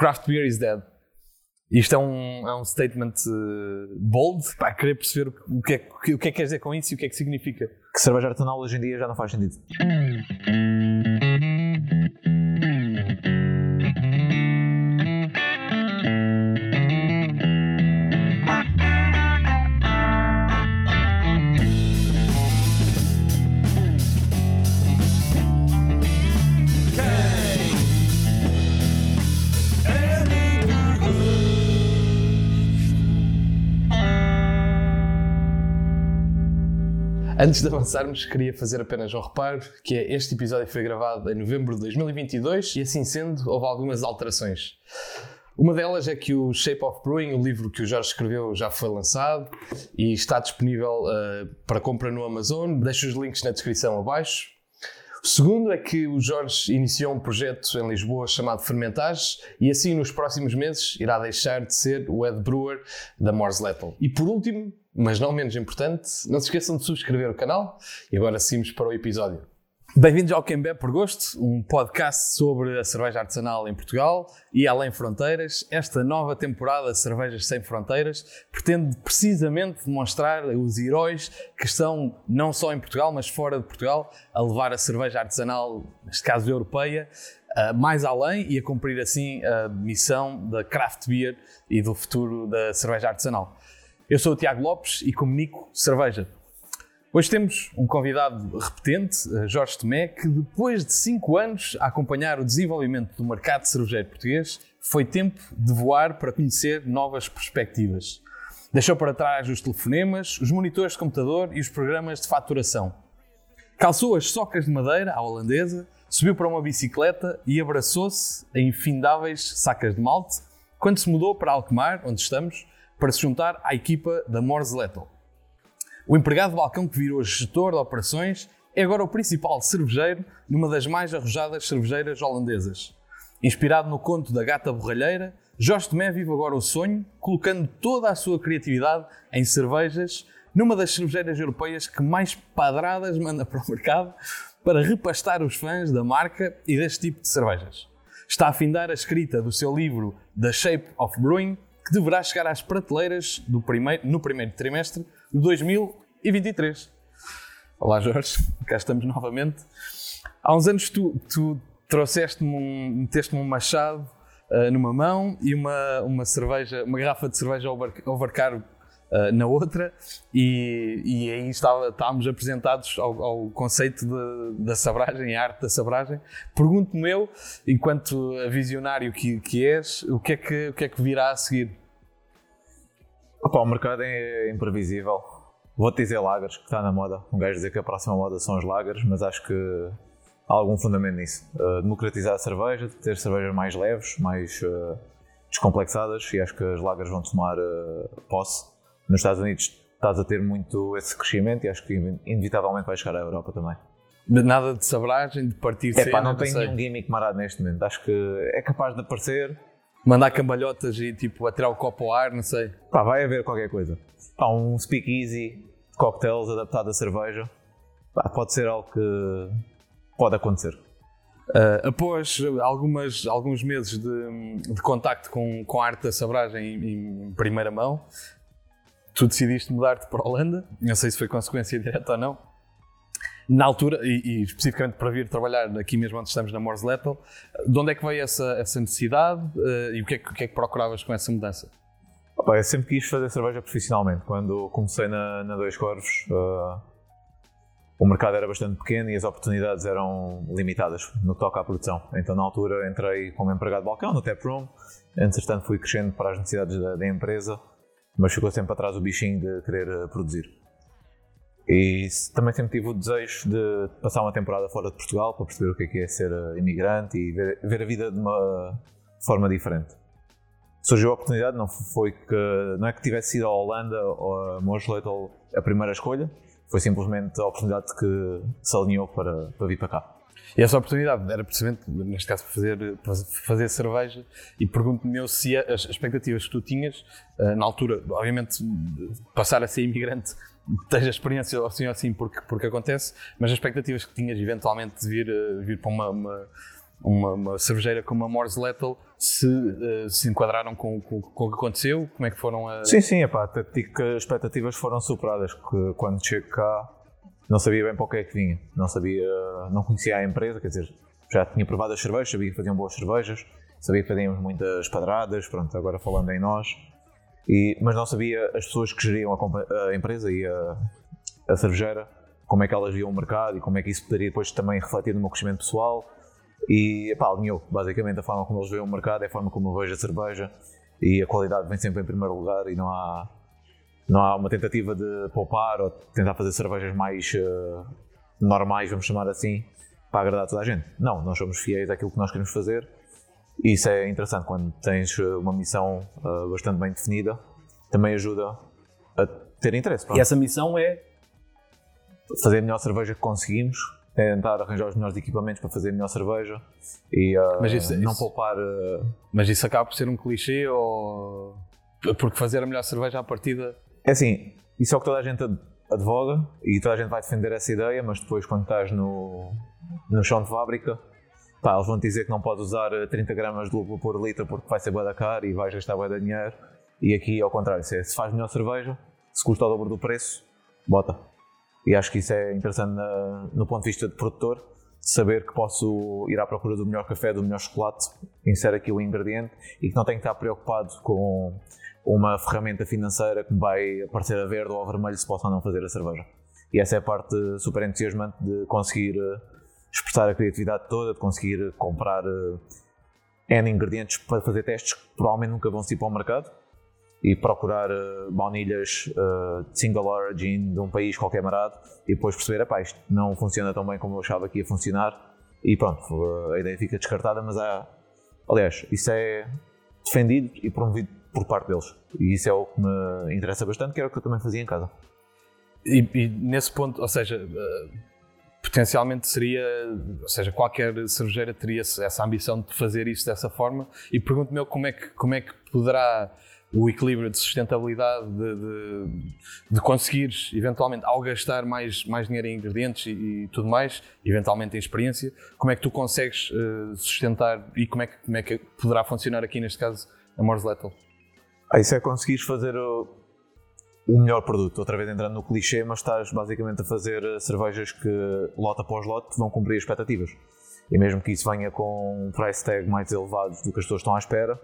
craft beer is dead. Isto é um, é um statement uh, bold, para querer perceber o que, é, o que é que quer dizer com isso e o que é que significa. Que cerveja artesanal hoje em dia já não faz sentido. Antes de avançarmos, queria fazer apenas um reparo, que é este episódio foi gravado em novembro de 2022 e assim sendo, houve algumas alterações. Uma delas é que o Shape of Brewing, o livro que o Jorge escreveu, já foi lançado e está disponível uh, para compra no Amazon. Deixo os links na descrição abaixo. O segundo é que o Jorge iniciou um projeto em Lisboa chamado Fermentages e assim nos próximos meses irá deixar de ser o head brewer da Mors Lethal. E por último, mas não menos importante, não se esqueçam de subscrever o canal e agora seguimos para o episódio. Bem-vindos ao Quem Bebe por Gosto, um podcast sobre a cerveja artesanal em Portugal e além fronteiras. Esta nova temporada Cervejas Sem Fronteiras pretende precisamente demonstrar os heróis que estão não só em Portugal, mas fora de Portugal, a levar a cerveja artesanal, neste caso europeia, mais além e a cumprir assim a missão da craft beer e do futuro da cerveja artesanal. Eu sou o Tiago Lopes e comunico cerveja. Hoje temos um convidado repetente, eh, Jorge Tomé, que depois de 5 anos a acompanhar o desenvolvimento do mercado cervejeiro português, foi tempo de voar para conhecer novas perspectivas. Deixou para trás os telefonemas, os monitores de computador e os programas de faturação. Calçou as socas de madeira à holandesa, subiu para uma bicicleta e abraçou-se a infindáveis sacas de malte quando se mudou para Alkmaar, onde estamos, para se juntar à equipa da Morse Lethal. O empregado de balcão que virou gestor de operações é agora o principal cervejeiro numa das mais arrojadas cervejeiras holandesas. Inspirado no conto da gata borralheira, Jorge Tomé vive agora o sonho, colocando toda a sua criatividade em cervejas, numa das cervejeiras europeias que mais padradas manda para o mercado para repastar os fãs da marca e deste tipo de cervejas. Está a findar a escrita do seu livro The Shape of Brewing, que deverá chegar às prateleiras primeiro, no primeiro trimestre de 2023. Olá Jorge, cá estamos novamente. Há uns anos tu, tu trouxeste-me um, meteste-me um machado uh, numa mão e uma, uma cerveja, uma garrafa de cerveja over, overcaro uh, na outra e, e aí estava, estávamos apresentados ao, ao conceito de, da sabragem, a arte da sabragem. Pergunto-me eu, enquanto visionário que, que és, o que, é que, o que é que virá a seguir? Opa, o mercado é imprevisível. Vou-te dizer lagers, que está na moda. Um gajo dizer que a próxima moda são os lagers, mas acho que há algum fundamento nisso. Uh, democratizar a cerveja, ter cervejas mais leves, mais uh, descomplexadas, e acho que as lagers vão tomar uh, posse. Nos Estados Unidos estás a ter muito esse crescimento e acho que inevitavelmente vai chegar à Europa também. Nada de sabragem, de partir é, pá, não tem nenhum gimmick marado neste momento. Acho que é capaz de aparecer, Mandar cambalhotas e tipo atirar o copo ao ar, não sei. Pá, vai haver qualquer coisa. Há um speakeasy, cocktails adaptado à cerveja. Pá, pode ser algo que pode acontecer. Uh, após algumas, alguns meses de, de contacto com, com a arte da sabragem em, em primeira mão, tu decidiste mudar-te para a Holanda. Não sei se foi consequência direta ou não na altura, e, e, especificamente para vir trabalhar aqui mesmo onde estamos na Morse Lethal, de onde é que veio essa, essa necessidade uh, e o que, é, o que, é, que procuravas com essa mudança? Opa, eu sempre quis fazer cerveja profissionalmente. Quando comecei na, na Dois Corvos, uh, o mercado era bastante pequeno e as oportunidades eram limitadas no que toca à produção. Então, na altura, entrei como empregado de balcão no tap room. Entretanto, fui crescendo para as necessidades da, da empresa, mas ficou sempre atrás o bichinho de querer uh, produzir. E também sempre tive o desejo de passar uma temporada fora de Portugal para perceber o que é, que é ser eh, imigrante e ver, ver a vida de uma forma diferente. Surgiu a oportunidade, não foi que não é que tivesse sido a Holanda ou a Mosletel a primeira escolha, foi simplesmente a oportunidade que se alinhou para, para vir para cá. E essa oportunidade era precisamente, neste caso, para fazer, para fazer cerveja. E pergunto-me eu se as expectativas que tu tinhas, eh, na altura, obviamente, passar a ser imigrante tens a experiência assim ou assim porque, porque acontece, mas as expectativas que tinhas eventualmente de vir, uh, vir para uma, uma, uma, uma cervejeira como a Morse Lethal se uh, se enquadraram com, com, com, o que aconteceu, como é que foram a... Sim, sim, epá, até digo que as expectativas foram superadas, que quando chego cá não sabia bem para o que é que vinha, não sabia, não conhecia a empresa, quer dizer, já tinha provado as cervejas, sabia que faziam boas cervejas, sabia que fazíamos muitas padradas, pronto, agora falando em nós, e, mas não sabia as pessoas que geriam a, a empresa e a, a cervejeira, como é que elas viam o mercado e como é que isso poderia depois também refletir no meu crescimento pessoal e pá, alinhou. Basicamente, a forma como eles veem o mercado é a forma como eu vejo a cerveja e a qualidade vem sempre em primeiro lugar e não há, não há uma tentativa de poupar ou tentar fazer cervejas mais uh, normais, vamos chamar assim, para agradar toda a gente. Não, nós somos fiéis àquilo que nós queremos fazer isso é interessante quando tens eh, uma missão uh, bastante bem definida, também ajuda a ter interesse. Pronto. E essa missão é fazer a melhor cerveja que conseguimos tentar arranjar os melhores equipamentos para fazer a melhor cerveja e uh, isso, não isso, poupar. Uh... Mas isso acaba por ser um clichê ou. Porque fazer a melhor cerveja à partida. É assim, isso é o que toda a gente advoga e toda a gente vai defender essa ideia, mas depois quando estás no, no chão de fábrica, pá, eles vão te dizer que não podes usar 30 gramas de lúpulo por litro porque vai ser boa da cara e vais gastar de dinheiro. E aqui ao contrário, se, é, se faz melhor cerveja, se custa o dobro do preço, bota. E acho que isso é interessante na, no ponto de vista de produtor, saber que posso ir à procura do melhor café, do melhor chocolate, inserir aqui o ingrediente e que não tenho que estar preocupado com uma ferramenta financeira que me vai aparecer a verde ou a vermelho se posso ou não fazer a cerveja. E essa é a parte super entusiasmante de conseguir eh, expressar a criatividade toda, de conseguir comprar eh, N ingredientes para fazer testes que provavelmente nunca vão se ir para o mercado e procurar uh, baunilhas uh, de single origin de um país qualquer marado e depois perceber, pá, isto não funciona tão bem como eu achava que ia funcionar e pronto, a ideia fica descartada, mas há, aliás, isso é defendido e promovido por parte deles e isso é o que me interessa bastante, que era o que eu também fazia em casa. E, e nesse ponto, ou seja, uh, potencialmente seria, ou seja, qualquer cervejeira teria essa ambição de fazer isso dessa forma e pergunto-me como é que, como é que poderá o equilíbrio de sustentabilidade, de, de, de conseguires eventualmente, ao gastar mais, mais dinheiro em ingredientes e, e, tudo mais, eventualmente em experiência, como é que tu consegues uh, sustentar e como é, que, como é que poderá funcionar aqui neste caso a Morse Lethal? Isso é conseguires fazer o, o, melhor produto, outra vez entrando no clichê, mas estás basicamente a fazer eh, cervejas que lote após lote vão cumprir as expectativas. E mesmo que isso venha com price tag mais elevado do que as pessoas estão à espera,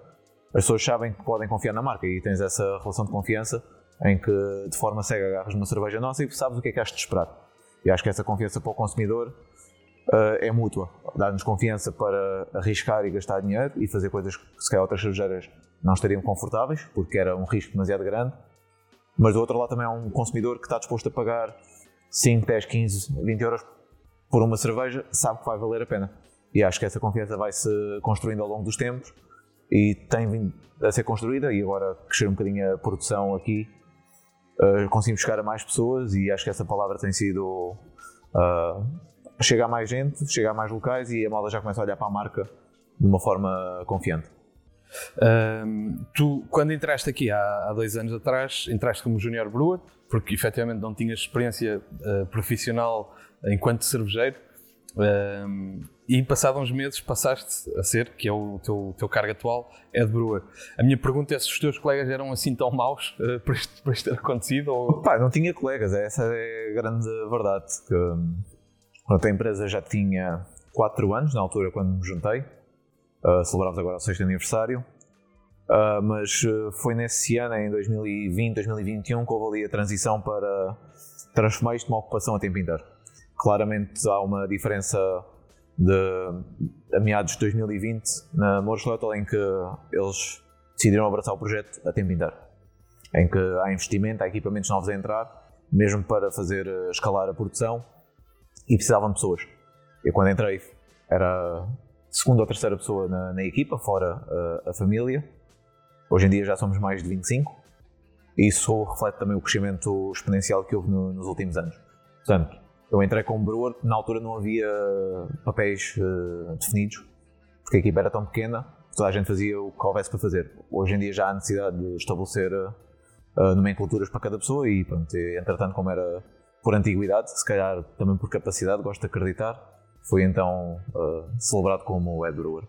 as pessoas sabem que podem confiar na marca e tens essa relação de confiança em que de forma cega agarras uma cerveja nossa e sabes o que é que has de esperar. E acho que essa confiança para o consumidor uh, é mútua. Dá-nos confiança para arriscar e gastar dinheiro e fazer coisas que se calhar outras cervejeiras não estariam confortáveis, porque era um risco demasiado grande. Mas do outro lado também há um consumidor que está disposto a pagar 5, 10, 15, 20 euros por uma cerveja, sabe que vai valer a pena. E acho que essa confiança vai se construindo ao longo dos tempos e tem vindo a ser construída e agora crescer um bocadinho a produção aqui uh, conseguimos chegar a mais pessoas e acho que essa palavra tem sido uh, chega a mais gente, chega a mais locais e a malda já começa a olhar para a marca de uma forma confiante. Tu, quando entraste aqui há, há, dois anos atrás, entraste como junior brewer, porque efetivamente não tinhas experiência uh, profissional enquanto cervejeiro. E passado uns meses passaste a ser, que é o teu, teu cargo atual, é de brewer. A minha pergunta é se os teus colegas eram assim tão maus uh, para, isto, para isto ter acontecido? Ou... Pá, não tinha colegas, essa é a grande verdade. Que, pronto, a empresa já tinha 4 anos, na altura quando me juntei. Uh, celebramos agora o sexto aniversário. Uh, mas uh, foi nesse ano, em 2020, 2021, que houve ali a transição para transformar isto numa ocupação a tempo inteiro. Claramente há uma diferença de a meados de 2020 na Morslottel em que eles decidiram abraçar o projeto a tempo inteiro. Em que há investimento, há equipamentos novos a entrar, mesmo para fazer escalar a produção e precisavam de pessoas. Eu quando entrei era segunda ou terceira pessoa na, na equipa, fora eh, a família. Hoje em dia já somos mais de 25 e isso reflete também o crescimento exponencial que houve no, nos últimos anos. Portanto, eu entrei como brewer, na altura não havia papéis uh, definidos, porque a equipa era tão pequena, toda a gente fazia o que houvesse para fazer. Hoje em dia já há necessidade de estabelecer uh, nomenclaturas para cada pessoa e, pronto, entretanto, como era por antiguidade, se calhar também por capacidade, gosto de acreditar, foi então uh, celebrado como head brewer.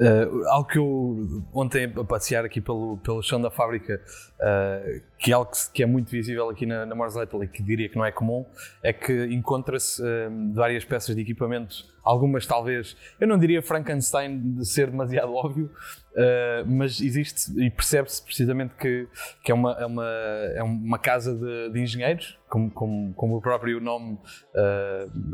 Uh, algo que eu ontem a passear aqui pelo, pelo chão da fábrica, uh, que é algo que, que, é muito visível aqui na, na Mars e que diria que não é comum, é que encontra-se uh, várias peças de equipamento, algumas talvez, eu não diria Frankenstein de ser demasiado óbvio, mas existe e percebe-se precisamente que, que é, uma, é, uma, é uma casa de, de engenheiros, como, como, como, o próprio nome,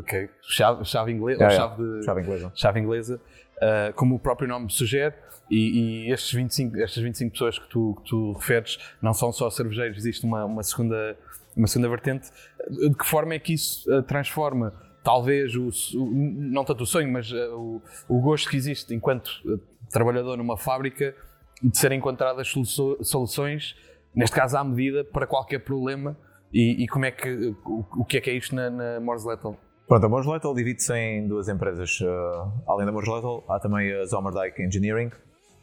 que é chave, chave, inglesa, é, chave, de, chave inglesa. Chave inglesa uh, como o próprio nome sugere, e, e estes 25, estas 25 pessoas que tu, que tu referes não são só cervejeiros, existe uma, uma, segunda, uma segunda vertente. De que forma é que isso uh, transforma, talvez, o, o, não tanto o sonho, mas uh, o, o gosto que existe enquanto trabalhador numa fábrica de serem encontradas soluções, neste caso à medida, para qualquer problema e, e como é que, o, o, que é que é isto na, na Morse Lethal? Pronto, a Lethal divide-se em duas empresas. Uh, além da Lethal, há também a Zomerdijk Engineering,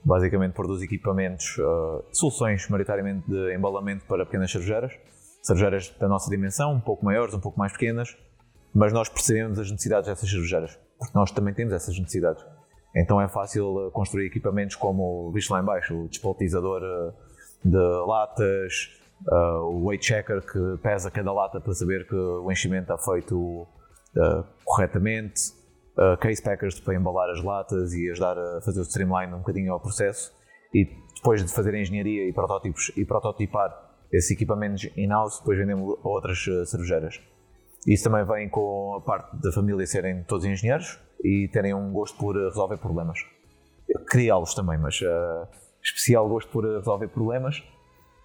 basicamente produz equipamentos, uh, soluções maioritariamente de embalamento para pequenas cervejeiras, cervejeiras da nossa dimensão, um pouco maiores, um pouco mais pequenas, mas nós percebemos as necessidades dessas cervejeiras, porque nós também temos essas necessidades. Então é fácil uh, construir equipamentos como, visto lá em baixo, o despoltizador de latas, o weight checker que pesa cada lata para saber que o enchimento está feito uh, corretamente, uh, case packers para embalar as latas e ajudar a fazer o streamline um bocadinho ao processo. E depois de fazer a engenharia e protótipos e prototipar esses equipamentos in-house, depois vendemos a outras uh, cervejeiras. Isso também vem com a parte da família serem todos engenheiros e terem um gosto por resolver problemas. Criá-los também, mas uh, especial gosto por resolver problemas.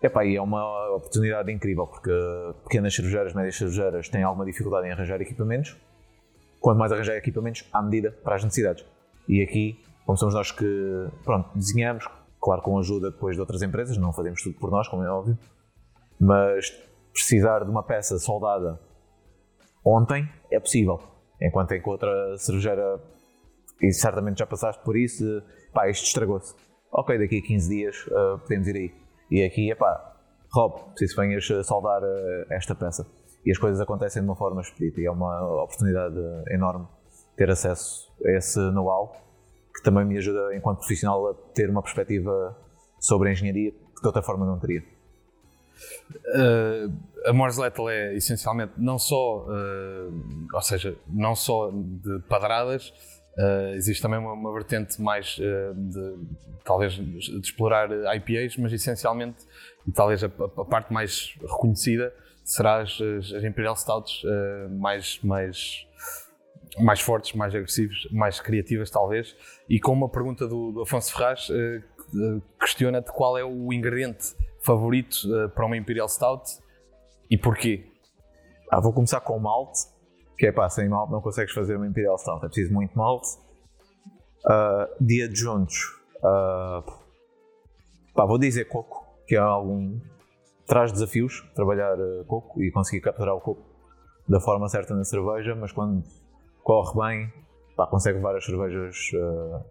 Epá, e é uma oportunidade incrível porque pequenas cervejeiras, médias cervejeiras têm alguma dificuldade em arranjar equipamentos. Quanto mais arranjar equipamentos, à medida para as necessidades. E aqui, como somos nós que pronto, desenhamos, claro com ajuda depois de outras empresas, não fazemos tudo por nós, como é óbvio, mas precisar de uma peça soldada ontem é possível. Enquanto em que outra cervejeira, e certamente já passaste por isso, pá, isto estragou-se. Ok, daqui a 15 dias uh, podemos ir aí e aqui, epá, Rob, preciso que venhas soldar uh, esta peça. E as coisas acontecem de uma forma expedita e é uma oportunidade enorme ter acesso a esse know-how que também me ajuda, enquanto profissional, a ter uma perspectiva sobre a engenharia que de outra forma não teria. Uh, a Morse Lethal é essencialmente não só, uh, ou seja, não só de padradas, Uh, existe também uma, uma vertente mais uh, de talvez de explorar IPAs, mas essencialmente, e talvez a, a, parte mais reconhecida será as, as Imperial Stouts uh, mais, mais, mais fortes, mais agressivas, mais criativas talvez. E com uma pergunta do, do Afonso Ferraz, questiona-te qual é o ingrediente favorito para uma Imperial Stout e porquê? Ah, vou começar com o malte que é pá, sem malte não consegues fazer uma Imperial Stout, é preciso muito malte. Uh, de adjuntos, uh, pá, vou dizer coco, que é algum. traz desafios trabalhar uh, coco e conseguir capturar o coco da forma certa na cerveja, mas quando corre bem, pá, consegue várias cervejas uh,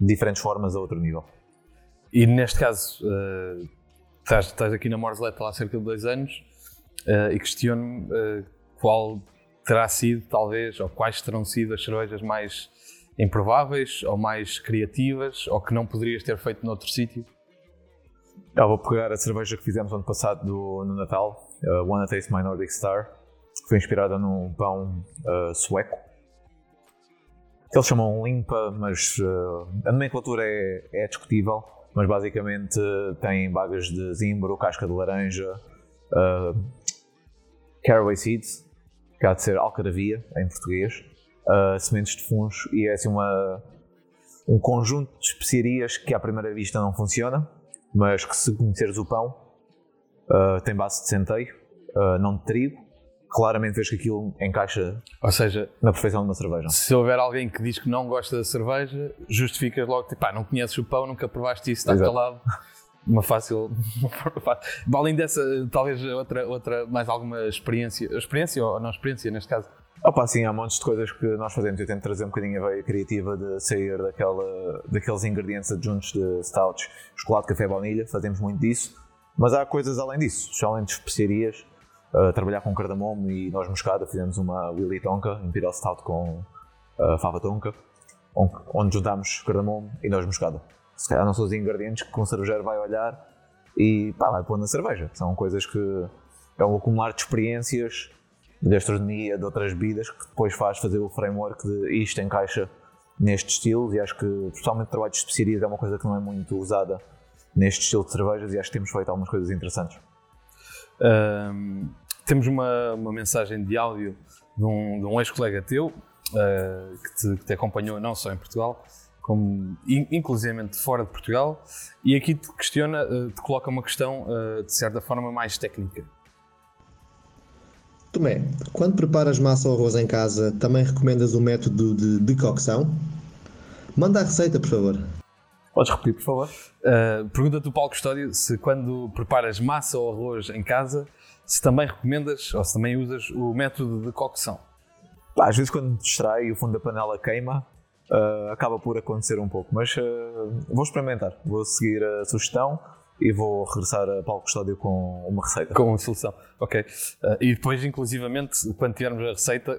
de diferentes formas a outro nível. E neste caso, estás, estás, aqui na Morslet há cerca de dois anos e questiono-me qual terá sido, talvez, ou quais terão sido as cervejas mais improváveis, ou mais criativas, ou que não poderias ter feito noutro sítio? Eu vou pegar a cerveja que fizemos ano passado do, no Natal, uh, Wanna Taste My Nordic Star, que foi inspirada num pão uh, sueco. Que eles chamam limpa, mas uh, a nomenclatura é, é discutível, mas basicamente tem bagas de zimbro, casca de laranja, uh, caraway seeds, que há de ser alcaravia em português, uh, sementes de funcho e é assim uma, um conjunto de especiarias que à primeira vista não funciona, mas que se conheceres o pão uh, tem base de centeio, uh, não de trigo. Claramente vês que aquilo encaixa Ou seja, na perfeição de uma cerveja. Se houver alguém que diz que não gosta da cerveja, justificas logo, tipo, ah, não conheces o pão, nunca provaste isso, está Exato. calado. uma fácil, Além dessa, talvez outra, outra, mais alguma experiência, experiência ou não experiência neste caso? Opa, sim, há montes de coisas que nós fazemos. Eu tento trazer um bocadinho a veia criativa de sair daquela, daqueles ingredientes adjuntos de stouts, chocolate, café, baunilha, fazemos muito disso. Mas há coisas além disso, excelentes especiarias, uh, trabalhar com cardamomo e noz moscada, fizemos uma Willy Tonka, Imperial Stout com uh, fava tonka. onde juntamos cardamomo e noz moscada. Se calhar não são os ingredientes que um cervejeiro vai olhar e pá, vai pôr na cerveja. São coisas que é um acumular de experiências de gastronomia, de outras bebidas, que depois faz fazer o framework de isto encaixa neste estilo e acho que, especialmente trabalho de especiarias, é uma coisa que não é muito usada neste estilo de cervejas e acho que temos feito algumas coisas interessantes. Temos uma, uma mensagem de áudio de um, um ex-colega teu uh, que, te, que, te, acompanhou não só em Portugal, como inclusivamente fora de Portugal, e aqui te questiona, uh, te coloca uma questão uh, de certa forma mais técnica. Tomé, quando preparas massa ou arroz em casa, também recomendas o método de decocção? Manda a receita, por favor. Podes repetir, por favor? Uh, Pergunta-te o Paulo Custódio se quando preparas massa ou arroz em casa, se também recomendas ou se também usas o método de cocção. Às vezes quando distrai o fundo da panela queima, uh, acaba por acontecer um pouco, mas uh, vou experimentar, vou seguir a sugestão e vou regressar a Paulo Custódio com uma receita. Com uma solução, ok. Uh, e depois, inclusivamente, quando tivermos a receita,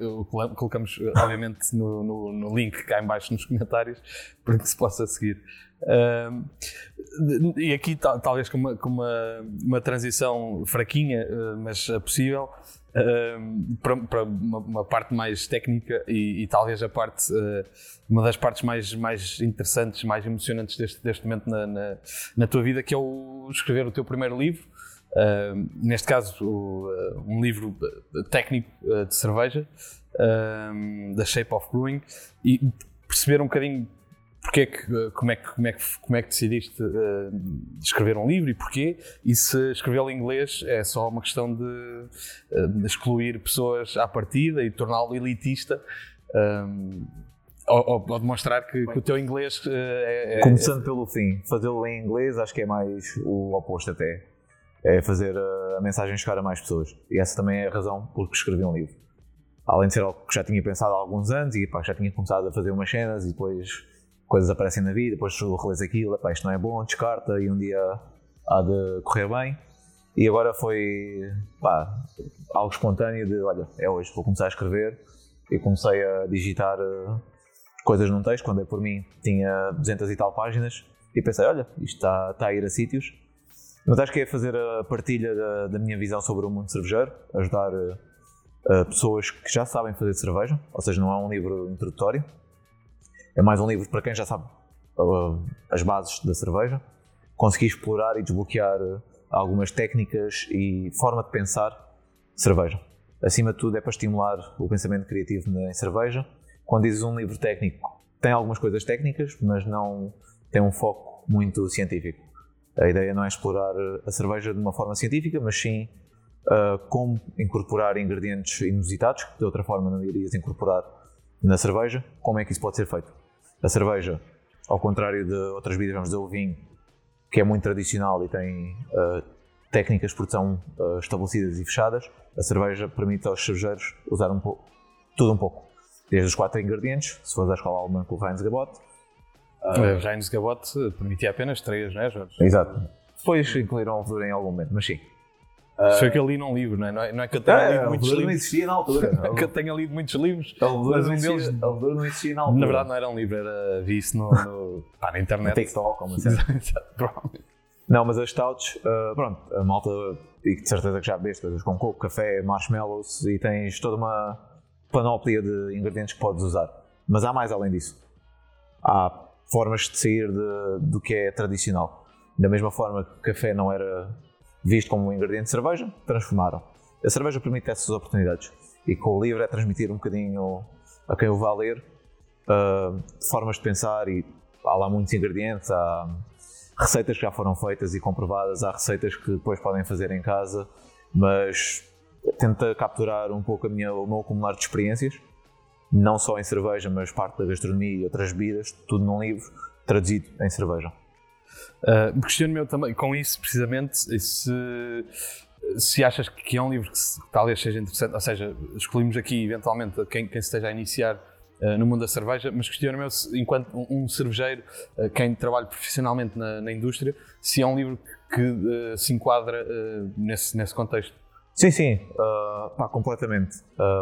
colocamos, obviamente, no, no, no, link cá em baixo nos comentários para que se possa seguir. Uh, e aqui, talvez com uma, com uma, uma transição fraquinha, uh, mas possível, para, para uma, uma, parte mais técnica e, e talvez a parte, uh, uma das partes mais, mais interessantes, mais emocionantes deste, deste momento na, na, na, tua vida, que é o escrever o teu primeiro livro. Uh, neste caso, o, uh, um livro técnico de cerveja, da Shape of Brewing, e perceber um bocadinho porque é que, como, é que, como, é que, como é que decidiste uh, escrever um livro e porquê? E se escrevê-lo em inglês é só uma questão de, uh, excluir pessoas à partida e torná-lo elitista? Um, ou, ou, demonstrar que, que, o teu inglês é, é, Começando é... pelo fim, fazê-lo em inglês acho que é mais o oposto até. É fazer a mensagem chegar a mais pessoas. E essa também é a razão por que escrevi um livro. Além de ser algo que já tinha pensado há alguns anos e pá, já tinha começado a fazer umas cenas e depois coisas aparecem na vida, depois tu relês aquilo, pá, isto não é bom, descarta e um dia há de correr bem. E agora foi pá, algo espontâneo de, olha, é hoje, vou começar a escrever. E comecei a digitar uh, coisas num texto, quando é por mim tinha 200 e tal páginas. E pensei, olha, isto está, está a ir a sítios. Mas acho que é fazer a partilha da, da minha visão sobre o mundo cervejeiro, ajudar uh, pessoas que já sabem fazer cerveja, ou seja, não é um livro introdutório, é mais um livro para quem já sabe uh, as bases da cerveja. Consegui explorar e desbloquear uh, algumas técnicas e forma de pensar cerveja. Acima de tudo, é para estimular o pensamento criativo em cerveja. Quando dizes um livro técnico, tem algumas coisas técnicas, mas não tem um foco muito científico. A ideia não é explorar uh, a cerveja de uma forma científica, mas sim uh, como incorporar ingredientes inusitados, que de outra forma não irias incorporar na cerveja, como é que isso pode ser feito. A cerveja, ao contrário de outras bebidas, vamos dizer o vinho, que é muito tradicional e tem uh, técnicas de produção uh, estabelecidas e fechadas, a cerveja permite aos cervejeiros usar um pouco, tudo um pouco. Desde os quatro ingredientes, se fores à escola alemã com o Heinz Gabot. Uh, o Heinz Gabot permitia apenas três, não é, Jorge? Exato. Depois incluíram a levedura em algum momento, mas sim. Uh, Foi que eu li num livro, não é? Não é, não é que eu tenha é, lido muitos livros. não existia na altura. Não é que eu tenha lido muitos livros. Levedura, não, existia, deles... a não existia na altura. Na verdade, não era um livro, era, vi isso no, no, pá, na internet. No TikTok, como assim. não, mas as stouts, uh, pronto, a malta, e de certeza que já vês coisas com coco, café, marshmallows e tens toda uma panóplia de ingredientes que podes usar. Mas há mais além disso. Há formas de sair de, do que é tradicional. Da mesma forma que o café não era visto como um ingrediente de cerveja, transformaram. A cerveja permite essas oportunidades e com o livro é transmitir um bocadinho a quem o vá ler uh, formas de pensar e há lá muitos ingredientes, há receitas que já foram feitas e comprovadas, há receitas que depois podem fazer em casa, mas tenta capturar um pouco a minha, o meu acumular de experiências, não só em cerveja, mas parte da gastronomia e outras bebidas, tudo num livro traduzido em cerveja. Uh, Questiono-me também com isso, precisamente, se, se achas que é um livro que, se, que talvez seja interessante, ou seja, escolhemos aqui eventualmente quem, quem esteja a iniciar uh, no mundo da cerveja, mas questiono-me enquanto um, um cervejeiro, uh, quem trabalha profissionalmente na, na, indústria, se é um livro que, que se enquadra nesse, nesse contexto. Sim, sim, pá, completamente.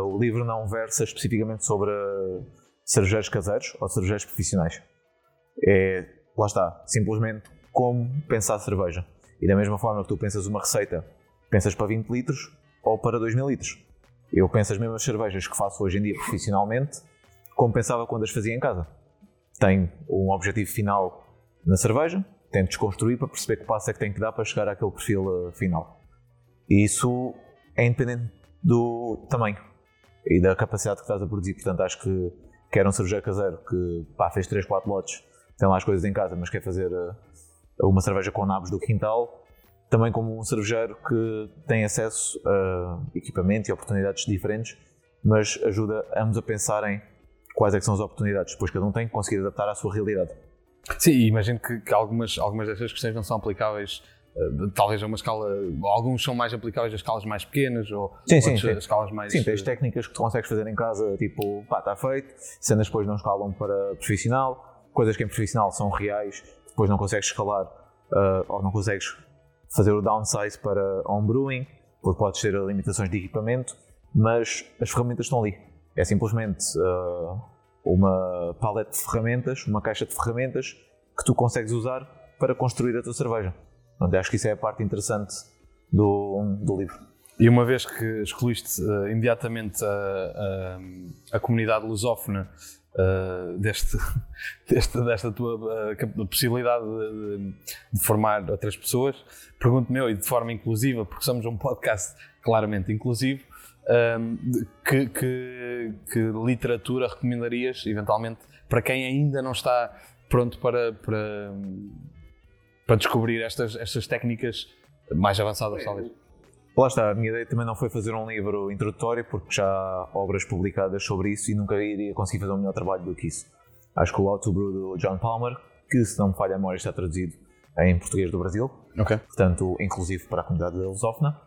o livro não versa especificamente sobre cervejeiros caseiros ou cervejeiros profissionais. É, lá está, simplesmente como pensar cerveja. E da mesma forma que tu pensas uma receita, pensas para 20 litros ou para 2 mil litros. Eu penso as mesmas cervejas que faço hoje em dia profissionalmente, como pensava quando as fazia em casa. Tenho um objetivo final na cerveja, tento desconstruir para perceber que passo é que tenho que dar para chegar àquele perfil uh, final. E isso é independente do tamanho e da capacidade que estás a produzir. Portanto, acho que quer um cervejeiro caseiro que pá, fez 3, 4 lotes, tem lá as coisas em casa, mas quer fazer uh, uma cerveja com nabos do quintal, também como um cervejeiro que tem acesso a equipamento e oportunidades diferentes, mas ajuda ambos a pensarem quais é são as oportunidades, depois cada um tem que conseguir adaptar à sua realidade. Sim, imagino que, que algumas, algumas dessas questões não são aplicáveis Uh, talvez a uma escala, alguns são mais aplicáveis a escalas mais pequenas ou sim, sim, sim. escalas mais. Sim, tens técnicas que tu consegues fazer em casa, tipo, pá, está feito, cenas depois não escalam para profissional, coisas que em profissional são reais, depois não consegues escalar uh, ou não consegues fazer o downsize para homebrewing, porque podes ter limitações de equipamento, mas as ferramentas estão ali. É simplesmente uh, uma paleta de ferramentas, uma caixa de ferramentas que tu consegues usar para construir a tua cerveja. Portanto, acho que isso é a parte interessante do, do livro. E uma vez que excluíste uh, imediatamente a, a, a, comunidade lusófona uh, deste, deste, desta tua uh, possibilidade de, de, formar outras pessoas, pergunto-me eu, e de forma inclusiva, porque somos um podcast claramente inclusivo, que, que, que, literatura recomendarias, eventualmente, para quem ainda não está pronto para, para, para descobrir estas, estas técnicas mais avançadas, talvez? Lá está, a minha ideia também não foi fazer um livro introdutório, porque já há obras publicadas sobre isso e nunca iria conseguir fazer um melhor trabalho do que isso. Acho que o How to Brew do John Palmer, que se não me falha a memória está traduzido em português do Brasil, okay. portanto, inclusive para a comunidade lusófona.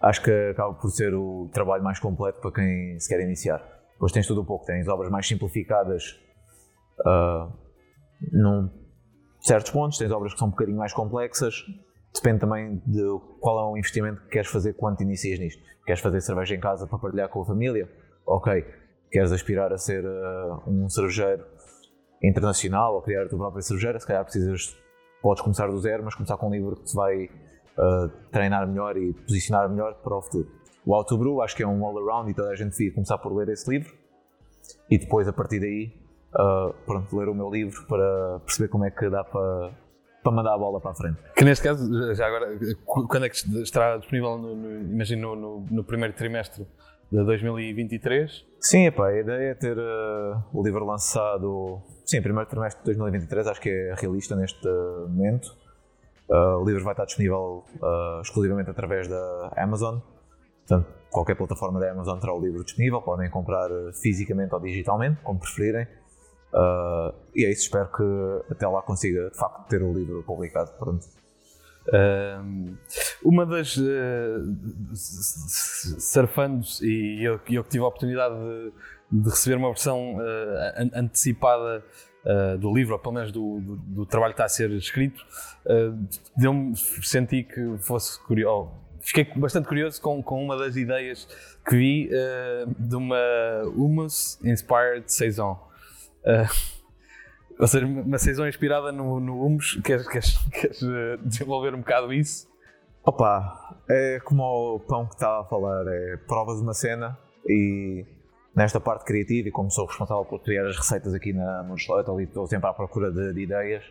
Acho que acaba por ser o trabalho mais completo para quem se quer iniciar. Depois tens tudo um pouco, tens obras mais simplificadas uh, num certos pontos, tens obras que são um bocadinho mais complexas, depende também de qual é o investimento que queres fazer quando te inicias nisto. Queres fazer cerveja em casa para partilhar com a família? Ok. Queres aspirar a ser uh, um cervejeiro internacional ou criar a tua própria cervejeira? Se calhar precisas, podes começar do zero, mas começar com um livro que te vai uh, treinar melhor e posicionar melhor para o futuro. O How to Brew acho que é um all-around e toda a gente devia começar por ler esse livro e depois, a partir daí, uh, pronto, ler o meu livro para perceber como é que dá para, para mandar a bola para a frente. Que neste caso, já agora, quando é que estará disponível, no, no, imagino, no, no, primeiro trimestre de 2023? Sim, epá, a ideia é ter uh, o livro lançado, sim, primeiro trimestre de 2023, acho que é realista neste momento. Uh, o livro vai estar disponível uh, exclusivamente através da Amazon. Portanto, qualquer plataforma da Amazon terá o livro disponível. Podem comprar fisicamente ou digitalmente, como preferirem. Uh, e é isso, espero que até lá consiga de facto ter o livro publicado. Pronto. Uh, uma das uh, surfandos, e eu, eu que tive a oportunidade de, de receber uma versão uh, antecipada uh, do livro, ou pelo menos do, do, do, trabalho que está a ser escrito, deu-me, senti que fosse curioso. Fiquei bastante curioso com, com uma das ideias que vi de uma Humus Inspired Saison. Uh, ou seja, uma saison inspirada no, no Humus. Queres, queres, queres uh, desenvolver um bocado isso? Opa, é como o pão que estava a falar, é provas uma cena e nesta parte criativa e como sou responsável por criar as receitas aqui na Moonshot, ali estou sempre à procura de, de, ideias.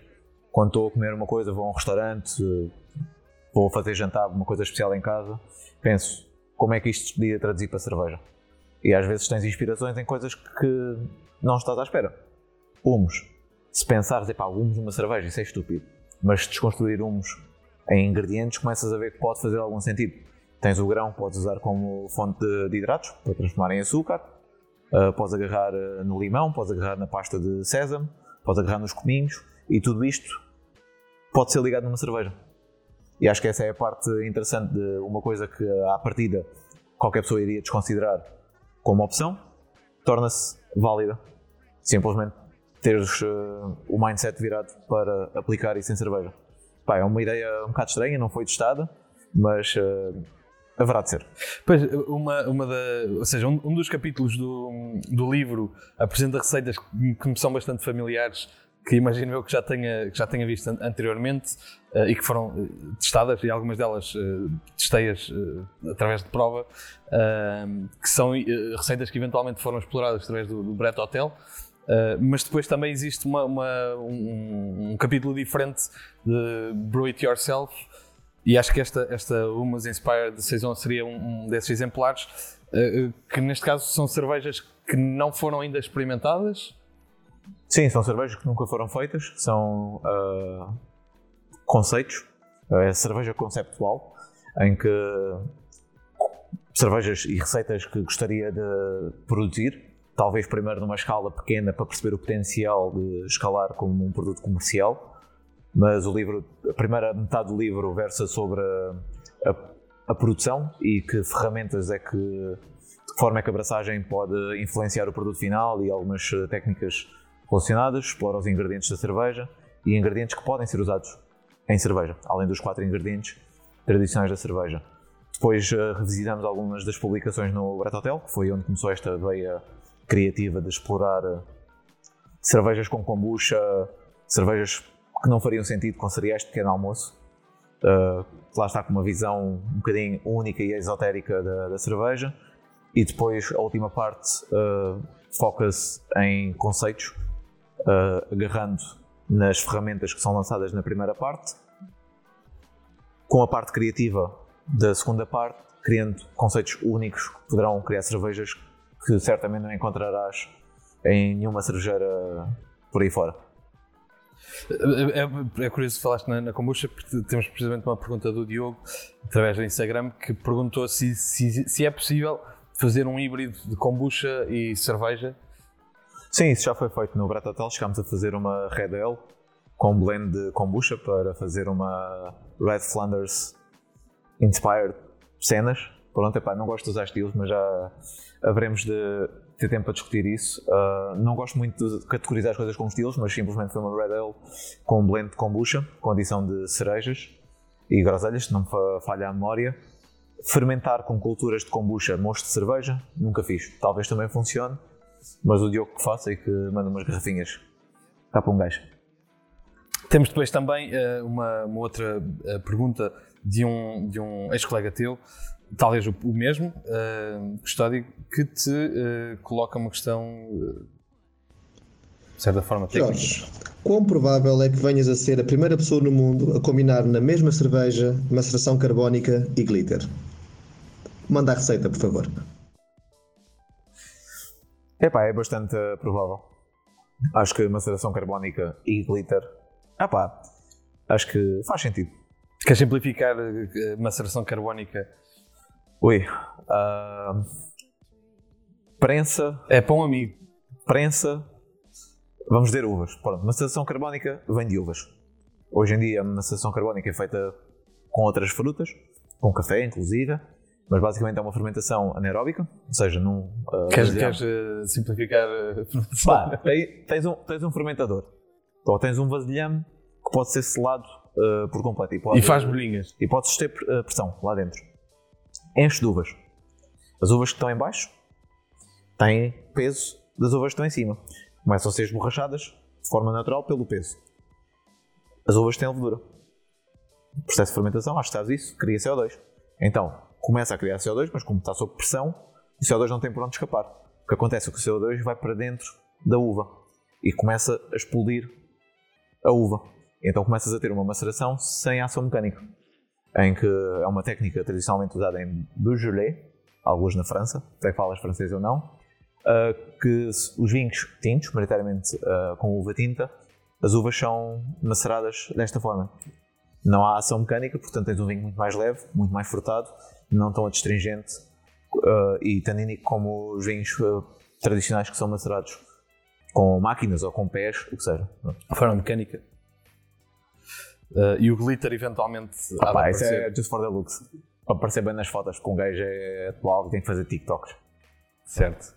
Quando estou a comer uma coisa, vou a um restaurante, vou fazer jantar, uma coisa especial em casa, penso como é que isto se podia traduzir para cerveja. E às vezes tens inspirações em coisas que não estás à espera. Humos. Se pensares, epá, humos numa cerveja, isso é estúpido. Mas desconstruir humos em ingredientes, começas a ver que pode fazer algum sentido. Tens o grão, podes usar como fonte de, de hidratos, para transformar em açúcar. Uh, podes agarrar uh, no limão, podes agarrar na pasta de sésamo, podes agarrar nos cominhos. E tudo isto pode ser ligado numa cerveja. E acho que essa é a parte interessante de uma coisa que, à partida, qualquer pessoa iria desconsiderar como opção, torna-se válida simplesmente teres uh, o mindset virado para aplicar isso em cerveja. Pá, é uma ideia um bocado estranha, não foi testada, mas uh, haverá de ser. Pois, uma, uma da, ou seja, um, um dos capítulos do, do livro apresenta receitas que, me são bastante familiares, que imagino eu que já tenha, que já tenha visto an- anteriormente eh, e que foram eh, testadas, e algumas delas uh, testei-as eh, através de prova, que são receitas que eventualmente foram exploradas através do, do Brett Hotel. Uh, mas depois também existe uma, uma- um, um capítulo diferente de Brew It Yourself e acho que esta, esta Humus Inspired Saison seria um, um desses exemplares uh, uh, que neste caso são cervejas que não foram ainda experimentadas Sim, são cervejas que nunca foram feitas, são ah, conceitos, é cerveja conceptual, em que cervejas e receitas que gostaria de produzir, talvez primeiro numa escala pequena para perceber o potencial de escalar como um produto comercial, mas o livro, a primeira metade do livro versa sobre a, a- a produção e que ferramentas é que, de forma é que a abraçagem pode influenciar o produto final e algumas eh, técnicas relacionadas, explora os ingredientes da cerveja e ingredientes que podem ser usados em cerveja, além dos quatro ingredientes tradicionais da cerveja. Depois eh, revisitamos algumas das publicações no Brett Hotel, que foi onde começou esta veia criativa de explorar eh, cervejas com kombucha, cervejas que não fariam sentido com cereais de pequeno almoço. Uh, lá está com uma visão um bocadinho única e esotérica da, da cerveja. E depois a última parte foca-se em conceitos, uh, agarrando nas ferramentas que são lançadas na primeira parte, com a parte criativa da segunda parte, criando conceitos únicos que poderão criar cervejas que certamente não encontrarás em nenhuma cervejeira por aí fora. É, é- é curioso que falaste na, na kombucha, porque temos precisamente uma pergunta do Diogo, através do Instagram, que perguntou se, se, se é possível fazer um híbrido de kombucha e cerveja. Sim, isso já foi feito no Brett Hotel. Chegámos a fazer uma Red Ale com blend de kombucha para fazer uma Red Flanders Inspired cenas. Pronto, epá, não gosto de usar estilos, mas já haveremos de ter tempo para discutir isso. Ah, não gosto muito de categorizar as coisas como estilos, mas simplesmente foi uma Red Ale com blend de kombucha, com adição de cerejas e groselhas, se não me fa- falha a memória. Fermentar com culturas de kombucha, mosto de cerveja, nunca fiz. Talvez também funcione, mas o Diogo que faça e que manda umas garrafinhas cá para um gajo. Temos depois também eh, uma, uma outra eh, pergunta de um, de um ex-colega teu, talvez o, o mesmo, uh, Custódio, que te coloca uma questão de certa forma técnica. Jorge, quão provável é que venhas a ser a primeira pessoa no mundo a combinar na mesma cerveja maceração carbónica e glitter? Manda a receita, por favor. Epá, é bastante provável. Acho que maceração carbónica e glitter. Epá, acho que faz sentido. Queres simplificar eh, maceração carbónica? Ui. ah, prensa, É para um amigo. prensa. Vamos dizer uvas. Pronto, maceração carbónica vem de uvas. Hoje em dia a maceração carbónica é feita com outras frutas, com café inclusive, mas basicamente é uma fermentação anaeróbica, ou seja, num. ah, Queres, queres eh, simplificar a tem- tens, um, tens um fermentador. Ou tens um vasilhame que pode ser selado uh, por completo. E, pode, E faz bolinhas. E podes ter uh, pressão lá dentro. Enche de uvas. As uvas que estão em baixo têm peso das uvas que estão em cima. Começam a ser esborrachadas de forma natural pelo peso. As uvas têm levedura. Processo de fermentação, acho que sabes isso, cria CO2. Então, começa a criar CO2, mas como está sob pressão, o CO2 não tem por onde escapar. O que acontece é que o CO2 vai para dentro da uva e começa a explodir a uva. Então começas a ter uma maceração sem ação mecânica, em que é uma técnica tradicionalmente usada em Beaujolais, alguns na França, até falas francês ou não, ah, que os vinhos tintos, maioritariamente ah, com uva tinta, as uvas são maceradas desta forma. Não há ação mecânica, portanto tens um vinho muito mais leve, muito mais frutado, não tão adstringente ah, e tanínico como os vinhos ah, tradicionais que são macerados com máquinas ou com pés, o que seja. Forma mecânica. Eh, e o glitter eventualmente Ah, pá, isso aparecer. é just for the looks. Para aparecer bem nas fotos, porque um gajo é atual e tem que fazer TikToks. Certo.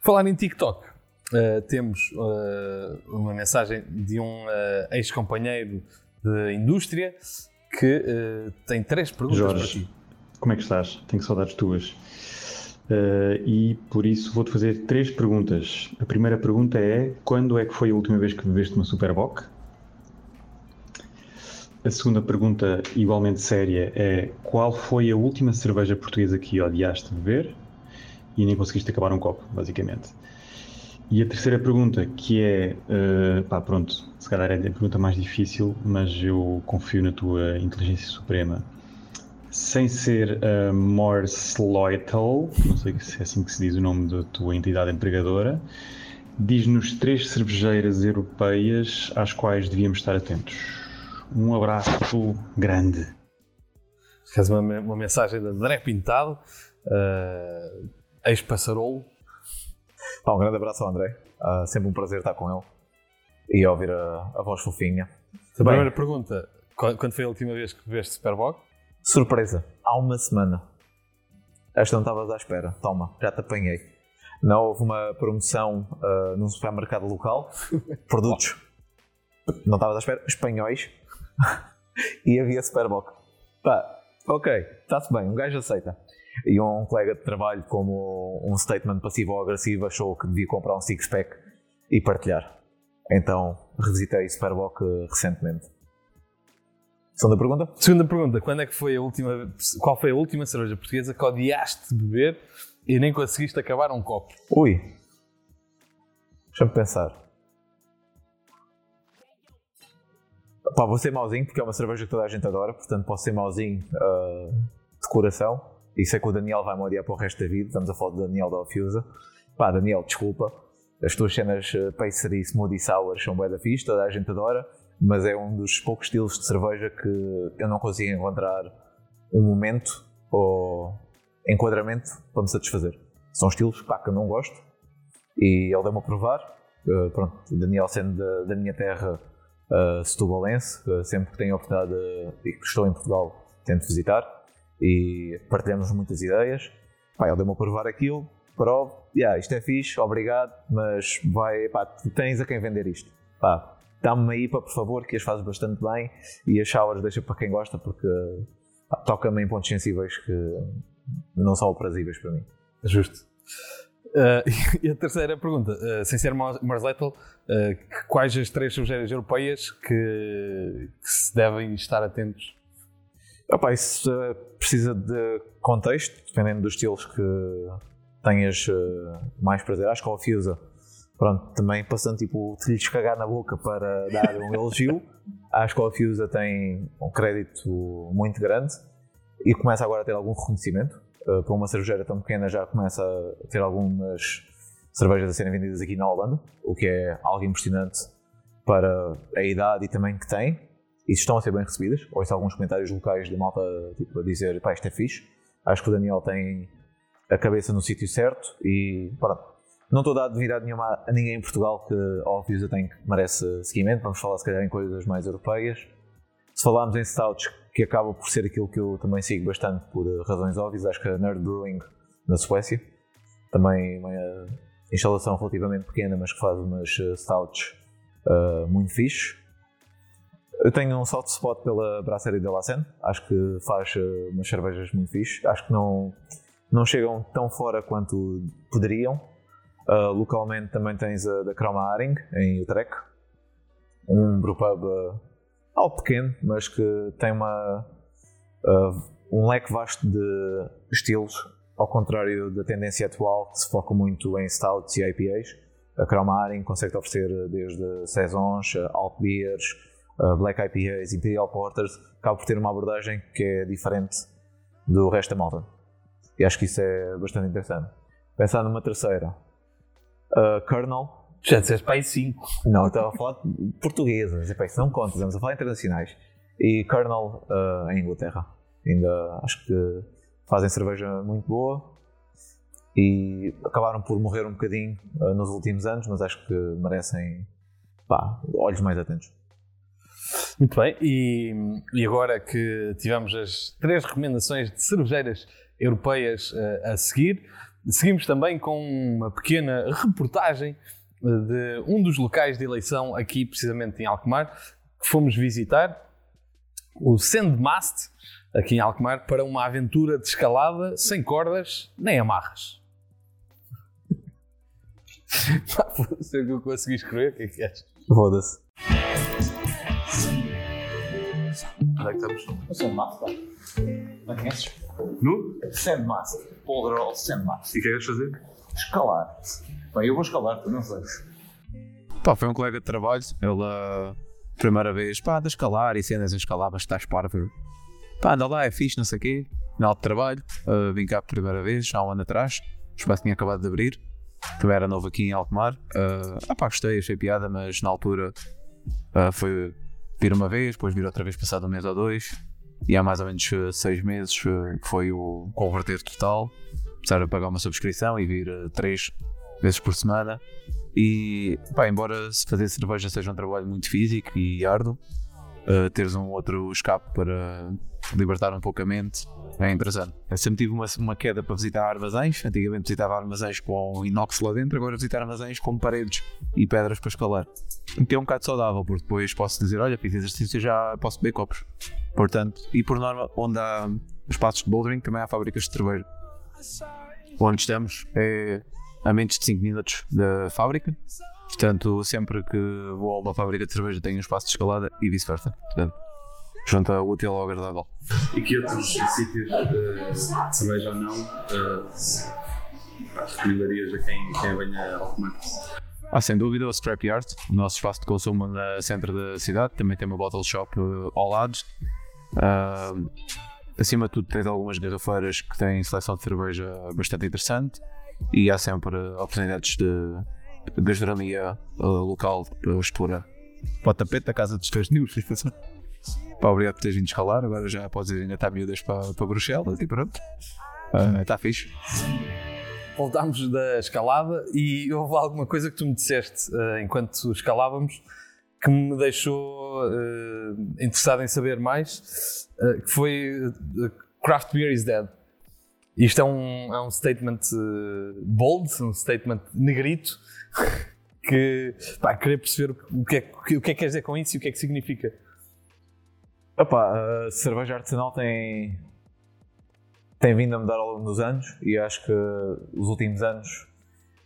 Falar em TikTok, eh, temos eh, uma mensagem de um ex-companheiro de indústria que tem três perguntas Jorge. para ti. Como é que estás? Tenho saudades tuas. Uh, e por isso vou-te fazer três perguntas. A primeira pergunta é: quando é que foi a última vez que bebeste uma Superboc? A segunda pergunta, igualmente séria, é: qual foi a última cerveja portuguesa que odiaste beber e nem conseguiste acabar um copo, basicamente? E a terceira pergunta, que é, uh, pá, pronto, se calhar é a pergunta mais difícil, mas eu confio na tua inteligência suprema. Sem ser a uh, Morse Loyal, não sei se é assim que se diz o nome da tua entidade empregadora, diz-nos três cervejeiras europeias às quais devíamos estar atentos. Um abraço grande. Queres uma, uma mensagem de André Pintado, uh, ex-passarolo, um grande abraço ao André. Uh, sempre um prazer estar com ele e ouvir a, a voz fofinha. A primeira pergunta: quando foi a última vez que veste Superbog? Surpresa, há uma semana. Esta não estavas à espera. Toma, já te apanhei. Não houve uma promoção uh, num supermercado local, produtos. não estavas à espera, espanhóis. e havia Superboc. Pá, ok, está-se bem, um gajo aceita e um colega de trabalho, como um statement passivo ou agressivo, achou que devia comprar um six-pack e partilhar. Então revisitei Superboc recentemente. Segunda pergunta? Segunda pergunta: quando é que foi a última, qual foi a última cerveja portuguesa que odiaste beber e nem conseguiste acabar um copo? Ui, deixa-me pensar. Pá, vou ser mauzinho porque é uma cerveja que toda a gente adora, portanto posso ser mauzinho uh, de coração. E sei que o Daniel vai odiar para o resto da vida. Estamos a falar do Daniel da Ofusa. Pá, Daniel, desculpa. As tuas cenas uh, Pacer e Smoothie Sour são bué da fixe, toda a gente adora. Mas é um dos poucos estilos de cerveja que eu não consigo encontrar um momento ou enquadramento para me satisfazer. São estilos pá, que eu não gosto. E ele deu-me a provar. Uh, pronto, Daniel sendo da, da minha terra uh, setubalense, uh, sempre que tenho a oportunidade de, e que estou em Portugal, tento visitar e partilhamos muitas ideias. Pá, ele deu-me a provar aquilo, prove, yeah, isto é fixe, obrigado, mas vai, pá, tens a quem vender isto. Pá, dá-me aí, por favor, que as fazes bastante bem e as showers deixa para quem gosta, porque toca-me em pontos sensíveis que não são aprazíveis para mim. Justo. Uh, e a terceira pergunta, uh, sem ser Mars Lethal, uh, quais as três cervejeiras europeias que, que se devem estar atentos Opa, isso precisa de contexto, dependendo dos estilos que tenhas mais prazer. Acho que a Fusa, pronto, também passando tipo, te lhes cagar na boca para dar um elogio. Acho que a Fusa tem um crédito muito grande e começa agora a ter algum reconhecimento. Uh, para uma cervejeira tão pequena já começa a ter algumas cervejas a serem vendidas aqui na Holanda, o que é algo impressionante para a idade e também que tem e estão a ser bem recebidas. Ouço alguns comentários locais da malta tipo, a dizer: pá, isto é fixe. Acho que o Daniel tem a cabeça no sítio certo e pronto. Não estou a dar devidade nenhuma a ninguém em Portugal que a Office tem que merece seguimento. Vamos falar se calhar em coisas mais europeias. Se falarmos em stouts, que acaba por ser aquilo que eu também sigo bastante por razões óbvias, acho que a Nerd Brewing na Suécia, também uma instalação relativamente pequena, mas que faz umas stouts uh, muito fixes. Eu tenho um soft spot pela Brasserie de la Seine. Acho que faz umas cervejas muito fixe. Acho que não, não chegam tão fora quanto poderiam. Uh, localmente também tens a da Chroma Haring, em Utrecht. Um brewpub uh, algo pequeno, mas que tem uma, uh, um leque vasto de estilos, ao contrário da tendência atual, que se foca muito em stouts e IPAs. A Chroma Haring consegue oferecer desde saisons, alt beers, uh, Black IPAs, Imperial Porters, acaba por ter uma abordagem que é diferente do resto da malta. E acho que isso é bastante interessante. Pensar numa terceira, uh, Kernel. Já disseste para aí 5. Não, estava a falar portuguesa, isso não conta, estamos a falar internacionais. E Kernel uh, em Inglaterra. Ainda acho que fazem cerveja muito boa e acabaram por morrer um bocadinho uh, nos últimos anos, mas acho que merecem pá, olhos mais atentos. Muito bem, e, e, agora que tivemos as três recomendações de cervejeiras europeias uh, a seguir, seguimos também com uma pequena reportagem eh, de um dos locais de eleição aqui, precisamente em Alkmaar, que fomos visitar o Sandmast, aqui em Alkmaar, para uma aventura de escalada sem cordas nem amarras. Foda-se, é o que eu consegui escrever, o que é que achas? Foda-se. Onde é que estamos? O Sandmaster, pá. Não conheces? Nu? Polderall Sandmaster. E o que é que vais fazer? Escalar. Bem, eu vou escalar, tu não sabes. Pá, foi um colega de trabalho, ele a primeira vez, pá, anda a escalar e cenas a escalar, mas estás parvo. Pá, anda lá, é fixe, não sei o quê. Na aula de trabalho, uh, vim cá pela primeira vez, há um ano atrás, o espaço tinha acabado de abrir, também era novo aqui em Alkmaar. Uh, ah pá, gostei, achei piada, mas na altura uh, foi vir uma vez, depois vir outra vez passado um mês ou dois, e há mais ou menos uh, seis meses uh, foi o converter total, começar a pagar uma subscrição e vir uh, três vezes por semana. E, pá, embora fazer cerveja seja um trabalho muito físico e árduo, uh, teres um outro escape para libertar um pouco a mente é interessante. Eu sempre tive uma, uma queda para visitar armazéns. Antigamente visitava armazéns com inox lá dentro, agora visitar armazéns com paredes e pedras para escalar. O que é um bocado saudável, porque depois posso dizer: olha, fiz exercício já posso beber copos. Portanto, e por norma, onde há espaços de bouldering, também há fábricas de cerveja. Onde estamos é a menos de 5 minutos da fábrica. Portanto, sempre que vou a uma fábrica de cerveja tenho um espaço de escalada e vice-versa. Portanto, junta o útil ao agradável. E que outros sítios de cerveja ou não uh, recomendarias a quem, quem venha ao Alkmaar? Ah, sem dúvida, o Scrapyard, o nosso espaço de consumo no centro da cidade, também tem uma bottle shop uh, ao lado. Uh, acima de tudo, tens algumas garrafeiras que têm seleção de cerveja bastante interessante e há sempre oportunidades de gastronomia uh, local para explorar. Para o tapete da Casa dos Três News, Pá, obrigado por teres vindo escalar. Agora já podes ir ainda estar miúdas para, para Bruxelas e pronto. Está fixe. Voltámos da escalada e houve alguma coisa que tu me disseste uh, enquanto escalávamos que me deixou uh, interessado em saber mais, uh, que foi Craft Beer is Dead. Isto é um, é um statement bold, um statement negrito, que pá, queria perceber o que, é, o que é que quer dizer com isso e o que é que significa. Opa, a cerveja artesanal tem, tem vindo a mudar ao longo dos anos e acho que os últimos anos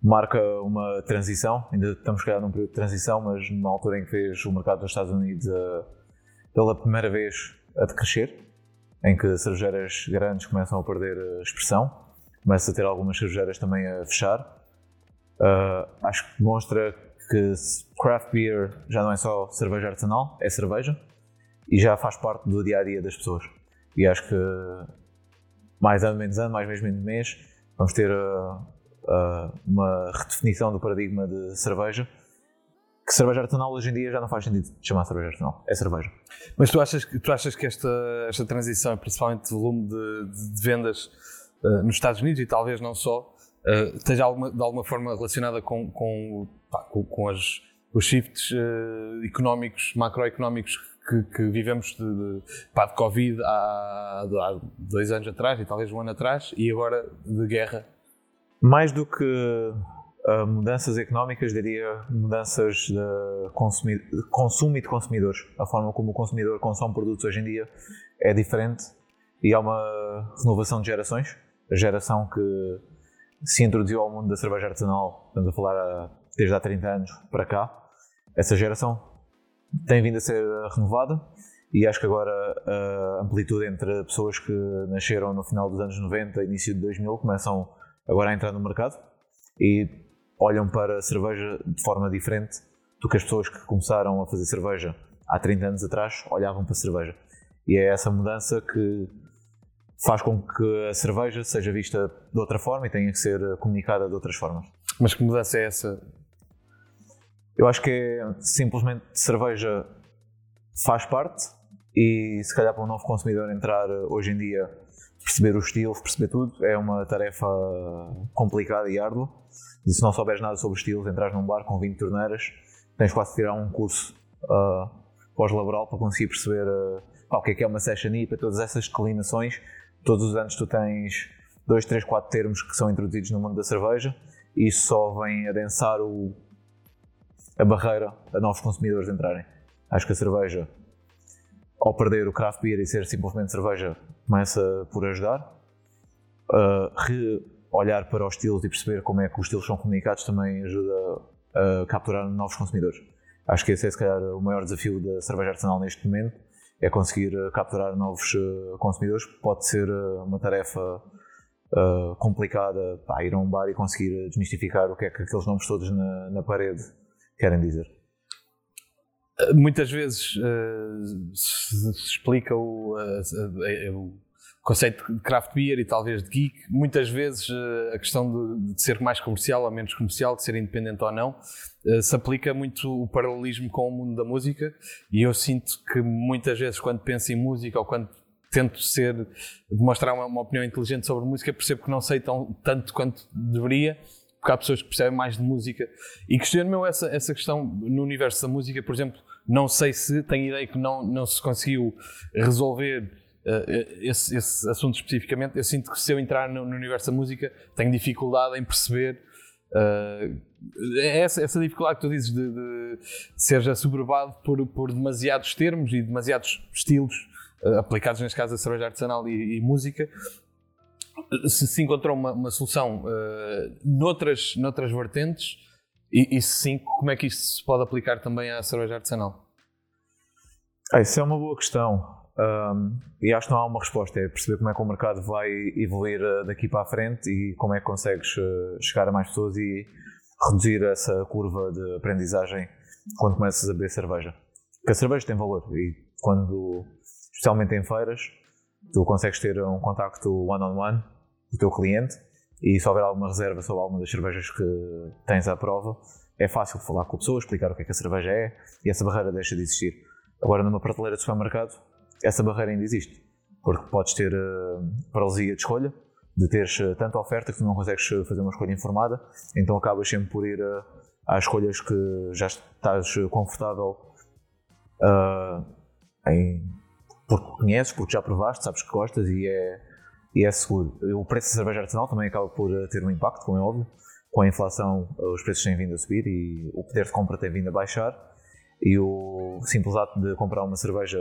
marca uma transição. Ainda estamos calhar num período de transição, mas numa altura em que fez o mercado dos Estados Unidos a, pela primeira vez a decrescer, em que cervejeiras grandes começam a perder expressão, começa a ter algumas cervejeiras também a fechar. Uh, acho que demonstra que craft beer já não é só cerveja artesanal, é cerveja e já faz parte do dia a dia das pessoas. E acho que mais ano, menos ano, mais mês, menos mês, vamos ter uh, uma redefinição do paradigma de cerveja. Que cerveja artesanal hoje em dia já não faz sentido chamar cerveja artesanal, é cerveja. Mas tu achas, tu achas que esta, esta transição, principalmente de volume de, de, de vendas uh, nos Estados Unidos e talvez não só, esteja alguma, de alguma forma relacionada com, com, pá, com, com as, os shifts económicos, macroeconómicos que, que vivemos de, de, pá, de Covid há, há, dois anos atrás e talvez um ano atrás e agora de guerra? Mais do que uh, mudanças económicas, diria mudanças de consumo e de consumidores. A forma como o consumidor consome produtos hoje em dia é diferente e há uma renovação de gerações. A geração que se introduziu ao mundo da cerveja artesanal, estamos a falar desde há 30 anos para cá, essa geração tem vindo a ser renovada e acho que agora a amplitude entre pessoas que nasceram no final dos anos 90 e início de 2000 começam agora a entrar no mercado e olham para a cerveja de forma diferente do que as pessoas que começaram a fazer cerveja há 30 anos atrás olhavam para a cerveja. E é essa mudança que faz com que a cerveja seja vista de outra forma e tenha que ser comunicada de outras formas. Mas que mudança é essa eu acho que é simplesmente cerveja faz parte e se calhar para um novo consumidor entrar hoje em dia, perceber o estilo, perceber tudo, é uma tarefa complicada e árdua. E se não souberes nada sobre estilos, entras num bar com 20 torneiras, tens quase de tirar um curso uh, pós-laboral para conseguir perceber uh, pá, o que é que é uma session IPA, todas essas declinações. Todos os anos tu tens 2, 3, 4 termos que são introduzidos no mundo da cerveja e isso só vem adensar o a barreira a novos consumidores entrarem. Acho que a cerveja, ao perder o craft beer e ser simplesmente cerveja, começa por ajudar. Uh, olhar para os estilos e perceber como é que os estilos são comunicados também ajuda a capturar novos consumidores. Acho que esse é, se calhar, o maior desafio da cerveja artesanal neste momento, é conseguir uh, capturar novos uh, consumidores. Pode ser uh, uma tarefa complicada, pá, ir a um bar e conseguir desmistificar o que é que aqueles nomes todos na, na parede querem dizer. Muitas vezes se explica o, o conceito de craft beer e talvez de geek, muitas vezes uh, a questão de, de, ser mais comercial ou menos comercial, de ser independente ou não, uh, se aplica muito o paralelismo com o mundo da música. E eu sinto que muitas vezes quando penso em música ou quando tento ser, demonstrar uma, uma opinião inteligente sobre música, percebo que não sei tão, tanto quanto deveria, porque há pessoas que percebem mais de música. E questiono-me essa, essa questão no universo da música, por exemplo, não sei se, tenho ideia que não, não se conseguiu resolver uh, esse, esse, assunto especificamente, eu sinto que se eu entrar no, no universo da música tenho dificuldade em perceber uh, essa, essa, dificuldade que tu dizes de, de seres assoberbado por, por demasiados termos e demasiados estilos uh, aplicados, neste caso, a cerveja artesanal e, e música. Se se encontrou uma, uma solução uh, noutras, noutras vertentes, e, e se sim, como é que isto se pode aplicar também à cerveja artesanal? Ah, isso é uma boa questão. Um, e acho que não há uma resposta, é perceber como é que o mercado vai evoluir uh, daqui para a frente e como é que consegues uh, chegar a mais pessoas e reduzir essa curva de aprendizagem quando começas a beber cerveja. Porque a cerveja tem valor e quando, especialmente em feiras, tu consegues ter um contacto one-on-one com o teu cliente e se houver alguma reserva sobre alguma das cervejas que tens à prova, é fácil falar com a pessoa, explicar o que é que a cerveja é e essa barreira deixa de existir. Agora, numa prateleira de supermercado, essa barreira ainda existe. Porque podes ter uh, paralisia de escolha, de teres uh, tanta oferta que tu não consegues eh, fazer uma escolha informada, então acabas sempre por ir uh, às escolhas que já estás confortável uh, em, porque conheces, porque já provaste, sabes que gostas e é, e é seguro. O preço da cerveja artesanal também acaba por ter um impacto, como é óbvio. Com a inflação, os preços têm vindo a subir e o poder de compra tem vindo a baixar. E o simples ato de comprar uma cerveja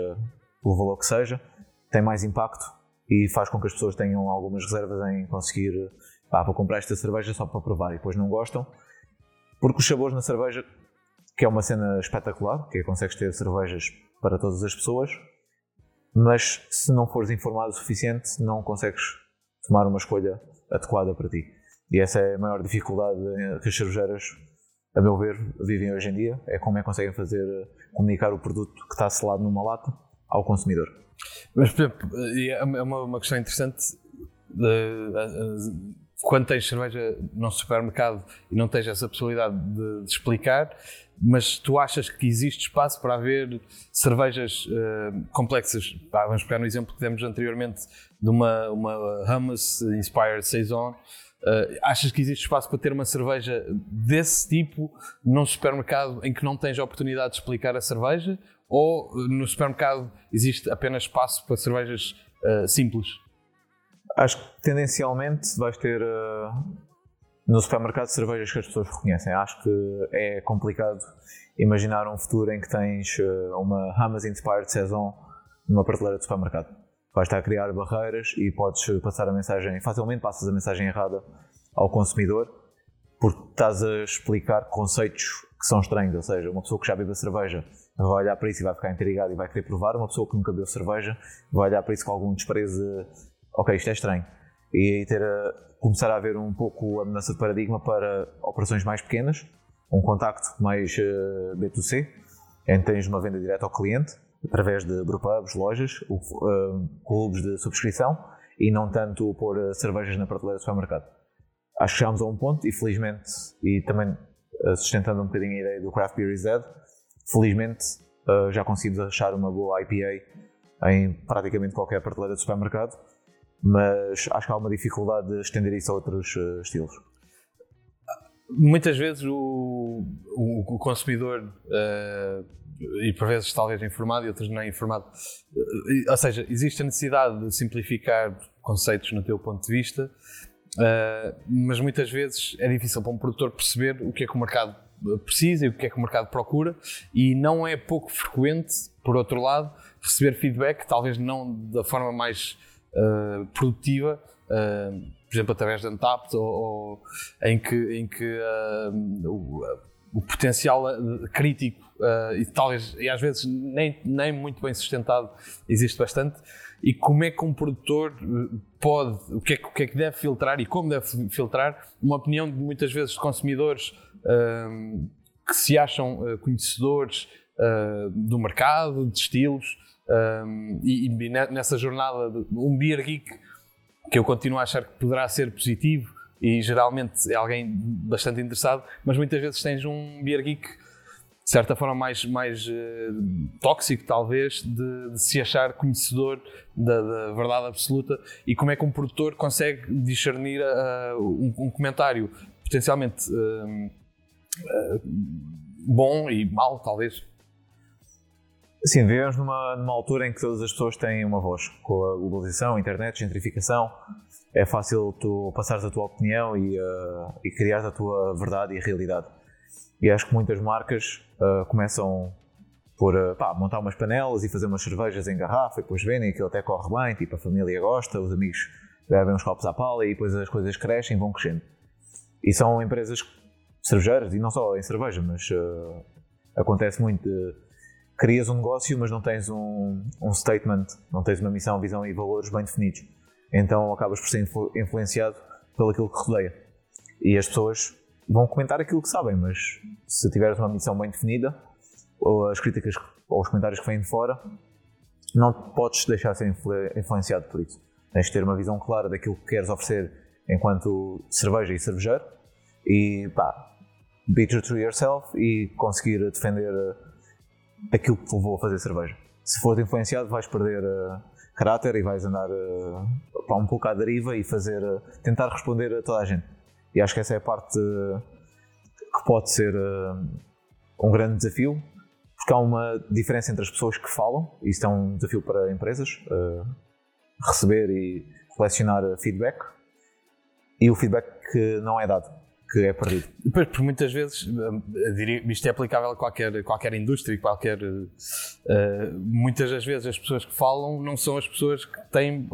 pelo valor que seja, tem mais impacto e faz com que as pessoas tenham algumas reservas em conseguir, pá, vou comprar esta cerveja só para provar e depois não gostam, porque os sabores na cerveja, que é uma cena espetacular, que é consegues ter cervejas para todas as pessoas, mas se não fores informado o suficiente, não consegues tomar uma escolha adequada para ti. E essa é a maior dificuldade que as cervejeiras, a meu ver, vivem hoje em dia, é como é que conseguem fazer comunicar o produto que está selado numa lata ao consumidor. Mas, por exemplo, é uma, uma questão interessante. De, quando tens cerveja num supermercado e não tens essa possibilidade de, de, explicar, mas tu achas que existe espaço para haver cervejas uh, complexas? Vamos pegar no exemplo que demos anteriormente de uma, uma Hummus Inspired Saison. Uh, achas que existe espaço para ter uma cerveja desse tipo num supermercado em que não tens a oportunidade de explicar a cerveja? ou eh, no supermercado existe apenas espaço para cervejas uh, simples? Acho que tendencialmente vais ter uh, no supermercado cervejas que as pessoas reconhecem. Acho que é complicado imaginar um futuro em que tens uh, uma Hamas Inspired Saison numa prateleira de supermercado. Vais estar a criar barreiras e podes passar a mensagem, facilmente passas a mensagem errada ao consumidor porque estás a explicar conceitos que são estranhos, ou seja, uma pessoa que já bebe a cerveja vai olhar para isso e vai ficar intrigado e vai querer provar. Uma pessoa que nunca bebeu cerveja vai olhar para isso com algum desprezo, ok, isto é estranho. E aí ter a, começar a haver um pouco a mudança de paradigma para operações mais pequenas, um contacto mais uh, eh, B2C, em que tens uma venda direta ao cliente, através de brewpubs, lojas, uh, clubes de subscrição, e não tanto pôr uh, cervejas na prateleira do supermercado. Acho que chegámos a um ponto, e felizmente, e também sustentando um bocadinho a ideia do Craft Beer is Dead, Felizmente já conseguimos achar uma boa IPA em praticamente qualquer prateleira de supermercado, mas acho que há uma dificuldade de estender isso a outros uh, estilos. Muitas vezes o, o, o consumidor, uh, e por vezes talvez informado e outros não informado, ou seja, existe a necessidade de simplificar conceitos no teu ponto de vista, mas muitas vezes é difícil para um produtor perceber o que é que o mercado precisa e o que é que o mercado procura, e não é pouco frequente, por outro lado, receber feedback, talvez não da forma mais uh, produtiva, uh, por exemplo, através da Untapped, ou, ou, em que, em que uh, o, o, potencial crítico e talvez, e às vezes nem, nem muito bem sustentado, existe bastante. E como é que um produtor pode, o que, é, o que é que deve filtrar e como deve filtrar uma opinião de muitas vezes de consumidores que se acham conhecedores do mercado, de estilos, um, e, e, nessa jornada, de, um beer geek, que eu continuo a achar que poderá ser positivo e geralmente é alguém bastante interessado, mas muitas vezes tens um beer geek de certa forma mais, mais uh, tóxico, talvez, de, de, se achar conhecedor da, da, verdade absoluta e como é que um produtor consegue discernir uh, um, um, comentário potencialmente uh, bom e mau, talvez. Sim, vivemos numa, numa altura em que todas as pessoas têm uma voz. Com a globalização, a internet, gentrificação, é fácil tu passares a tua opinião e, uh, e criares a tua verdade e realidade. E acho que muitas marcas uh, começam por uh, pá, montar umas panelas e fazer umas cervejas em garrafa e depois vendem aquilo até corre bem, tipo a família gosta, os amigos bebem uns copos à pala e depois as coisas crescem e vão crescendo. E são empresas cervejeiras, e não só em cerveja, mas acontece muito de crias um negócio, mas não tens um, um statement, não tens uma missão, visão e valores bem definidos. Então acabas por ser influ influenciado pelo aquilo que rodeia. E as pessoas vão comentar aquilo que sabem, mas se tiveres uma missão bem definida, ou as críticas ou os comentários que vêm de fora, não podes deixar de ser influ influenciado por isso. Tens de ter uma visão clara daquilo que queres oferecer enquanto cerveja e cervejeiro e pá, be true to yourself e conseguir defender aquilo que a fazer cerveja. Se fores influenciado, vais perder uh, caráter e vais andar uh, um pouco à deriva e fazer, uh, tentar responder a toda a gente. E acho que essa é a parte que pode ser um grande desafio, porque há uma diferença entre as pessoas que falam, e isso é um desafio para empresas, receber e colecionar feedback, e o feedback que não é dado que é perdido. Pois, por muitas vezes, eh, diria, isto é aplicável a qualquer, qualquer indústria, qualquer. Uh, muitas das vezes as pessoas que falam não são as pessoas que têm.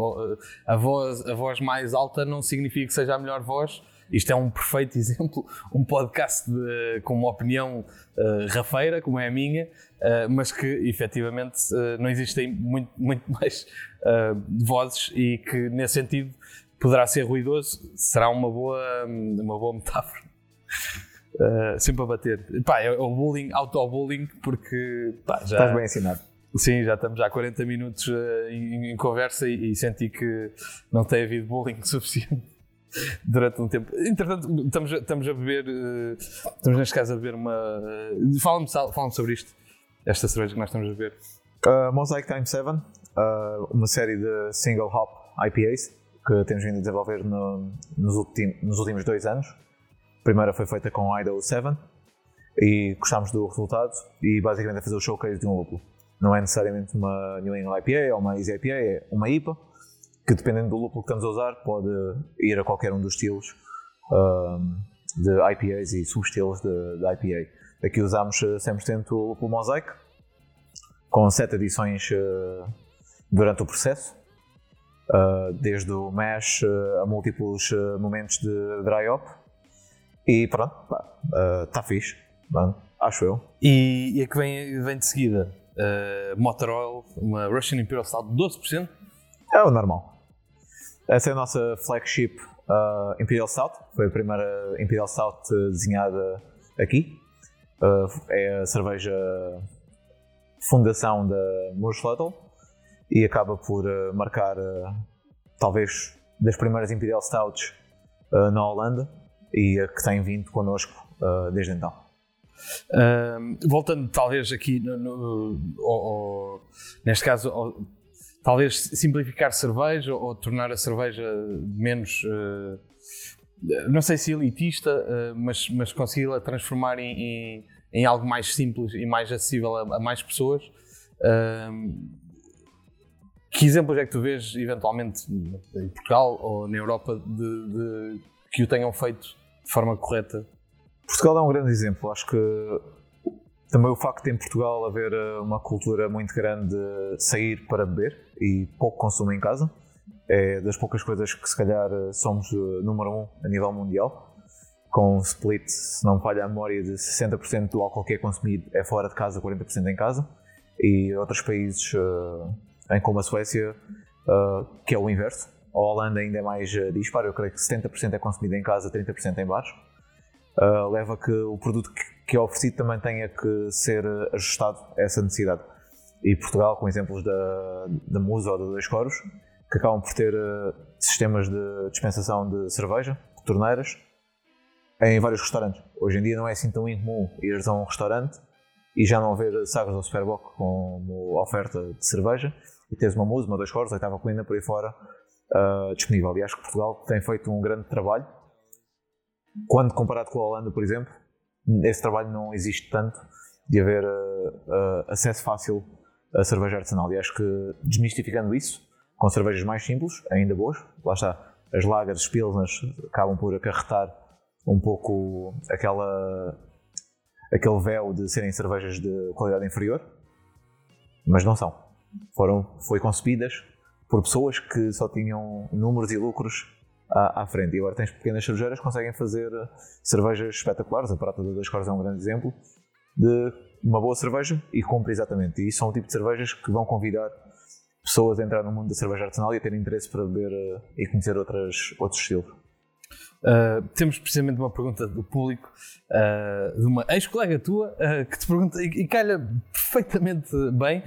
A voz, a voz mais alta não significa que seja a melhor voz. Isto é um perfeito exemplo, um podcast de, com uma opinião uh, rafeira, como é a minha, mas que efetivamente não existem muito, muito mais vozes e que, nesse sentido, poderá ser ruidoso, será uma boa, uma boa metáfora. Uh, sempre a bater. Pá, é o bullying, auto-bullying, porque pá, já. Estás bem ensinado. Sim, já estamos há 40 minutos uh, em, em, conversa e, e, senti que não tem havido bullying suficiente durante um tempo. Entretanto, estamos, estamos a beber, uh, estamos neste caso a beber uma. Uh, Fala-me fala sobre isto, esta cerveja que nós estamos a beber. Mosaic Time 7, uma série de single hop IPAs que temos vindo a desenvolver no, nos, nos, últimos dois anos. A primeira foi feita com Idaho 7 e gostámos do resultado e basicamente é fazer o showcase de um lúpulo. Não é necessariamente uma New England IPA ou uma Easy IPA, é uma IPA que dependendo do lúpulo que estamos a usar pode ir a qualquer um dos estilos um, de IPAs e subestilos de, de IPA. Aqui usamos 100% o lúpulo Mosaic com sete edições uh, durante o processo uh, desde o mesh uh, a múltiplos uh, momentos de dry up. E pronto, está fixe, mano, acho eu. E, e a que vem, vem de seguida? Uh, Motor Oil, uma Russian Imperial Stout 12%? É o normal. Essa é a nossa flagship Imperial Stout. Foi a primeira Imperial Stout desenhada aqui. é a cerveja fundação da Moose e acaba por uh, marcar uh, talvez das primeiras Imperial Stouts uh, na Holanda e que tem vindo connosco desde então. voltando talvez aqui no, no, no, neste caso talvez simplificar cerveja ou, tornar a cerveja menos não sei se elitista mas, mas consegui-la transformar em, em, em, algo mais simples e mais acessível a, a mais pessoas que exemplos é que tu vês, eventualmente, em Portugal ou na Europa, de, de, que o tenham feito de forma correta? Portugal é um grande exemplo. Acho que também o facto de em Portugal haver eh, uma cultura muito grande de sair para beber e pouco consumo em casa é das poucas coisas que se calhar somos eh, número um a nível mundial. Com um split, se não me falha a memória, de 60% do álcool que é consumido é fora de casa, 40% em casa. E outros países, em como a Suécia, que é o inverso. A Holanda ainda é mais disparo, eu creio que 70% é consumido em casa, 30% em bares uh, leva que o produto que, que, é oferecido também tenha que ser ajustado a essa necessidade. E Portugal, com exemplos da, da Musa ou da Dois Coros, que acabam por ter uh, sistemas de dispensação de cerveja, de torneiras, em vários restaurantes. Hoje em dia não é assim tão incomum ires a um restaurante e já não haver sagres do Superboc como oferta de cerveja e teres uma Musa, uma Dois Coros, oitava colina por aí fora uh, disponível. E acho que Portugal tem feito um grande trabalho quando comparado com a Holanda, por exemplo, esse trabalho não existe tanto de haver uh, uh, acesso fácil a cerveja artesanal. E acho que desmistificando isso, com cervejas mais simples, ainda boas, lá está, as lagers, as pilsners acabam por acarretar um pouco aquela, aquele véu de serem cervejas de qualidade inferior, mas não são. Foram, foi concebidas por pessoas que só tinham números e lucros à, à, frente. E agora tens pequenas cervejeiras que conseguem fazer eh, cervejas espetaculares. A Prata das Cores é um grande exemplo de uma boa cerveja e cumpre exatamente. E são o tipo de cervejas que vão convidar pessoas a entrar no mundo da cerveja artesanal e a ter interesse para beber uh, e conhecer outras, outros estilos. Uh, temos precisamente uma pergunta do público uh, de uma ex-colega tua uh, que te pergunta, e, e calha perfeitamente bem,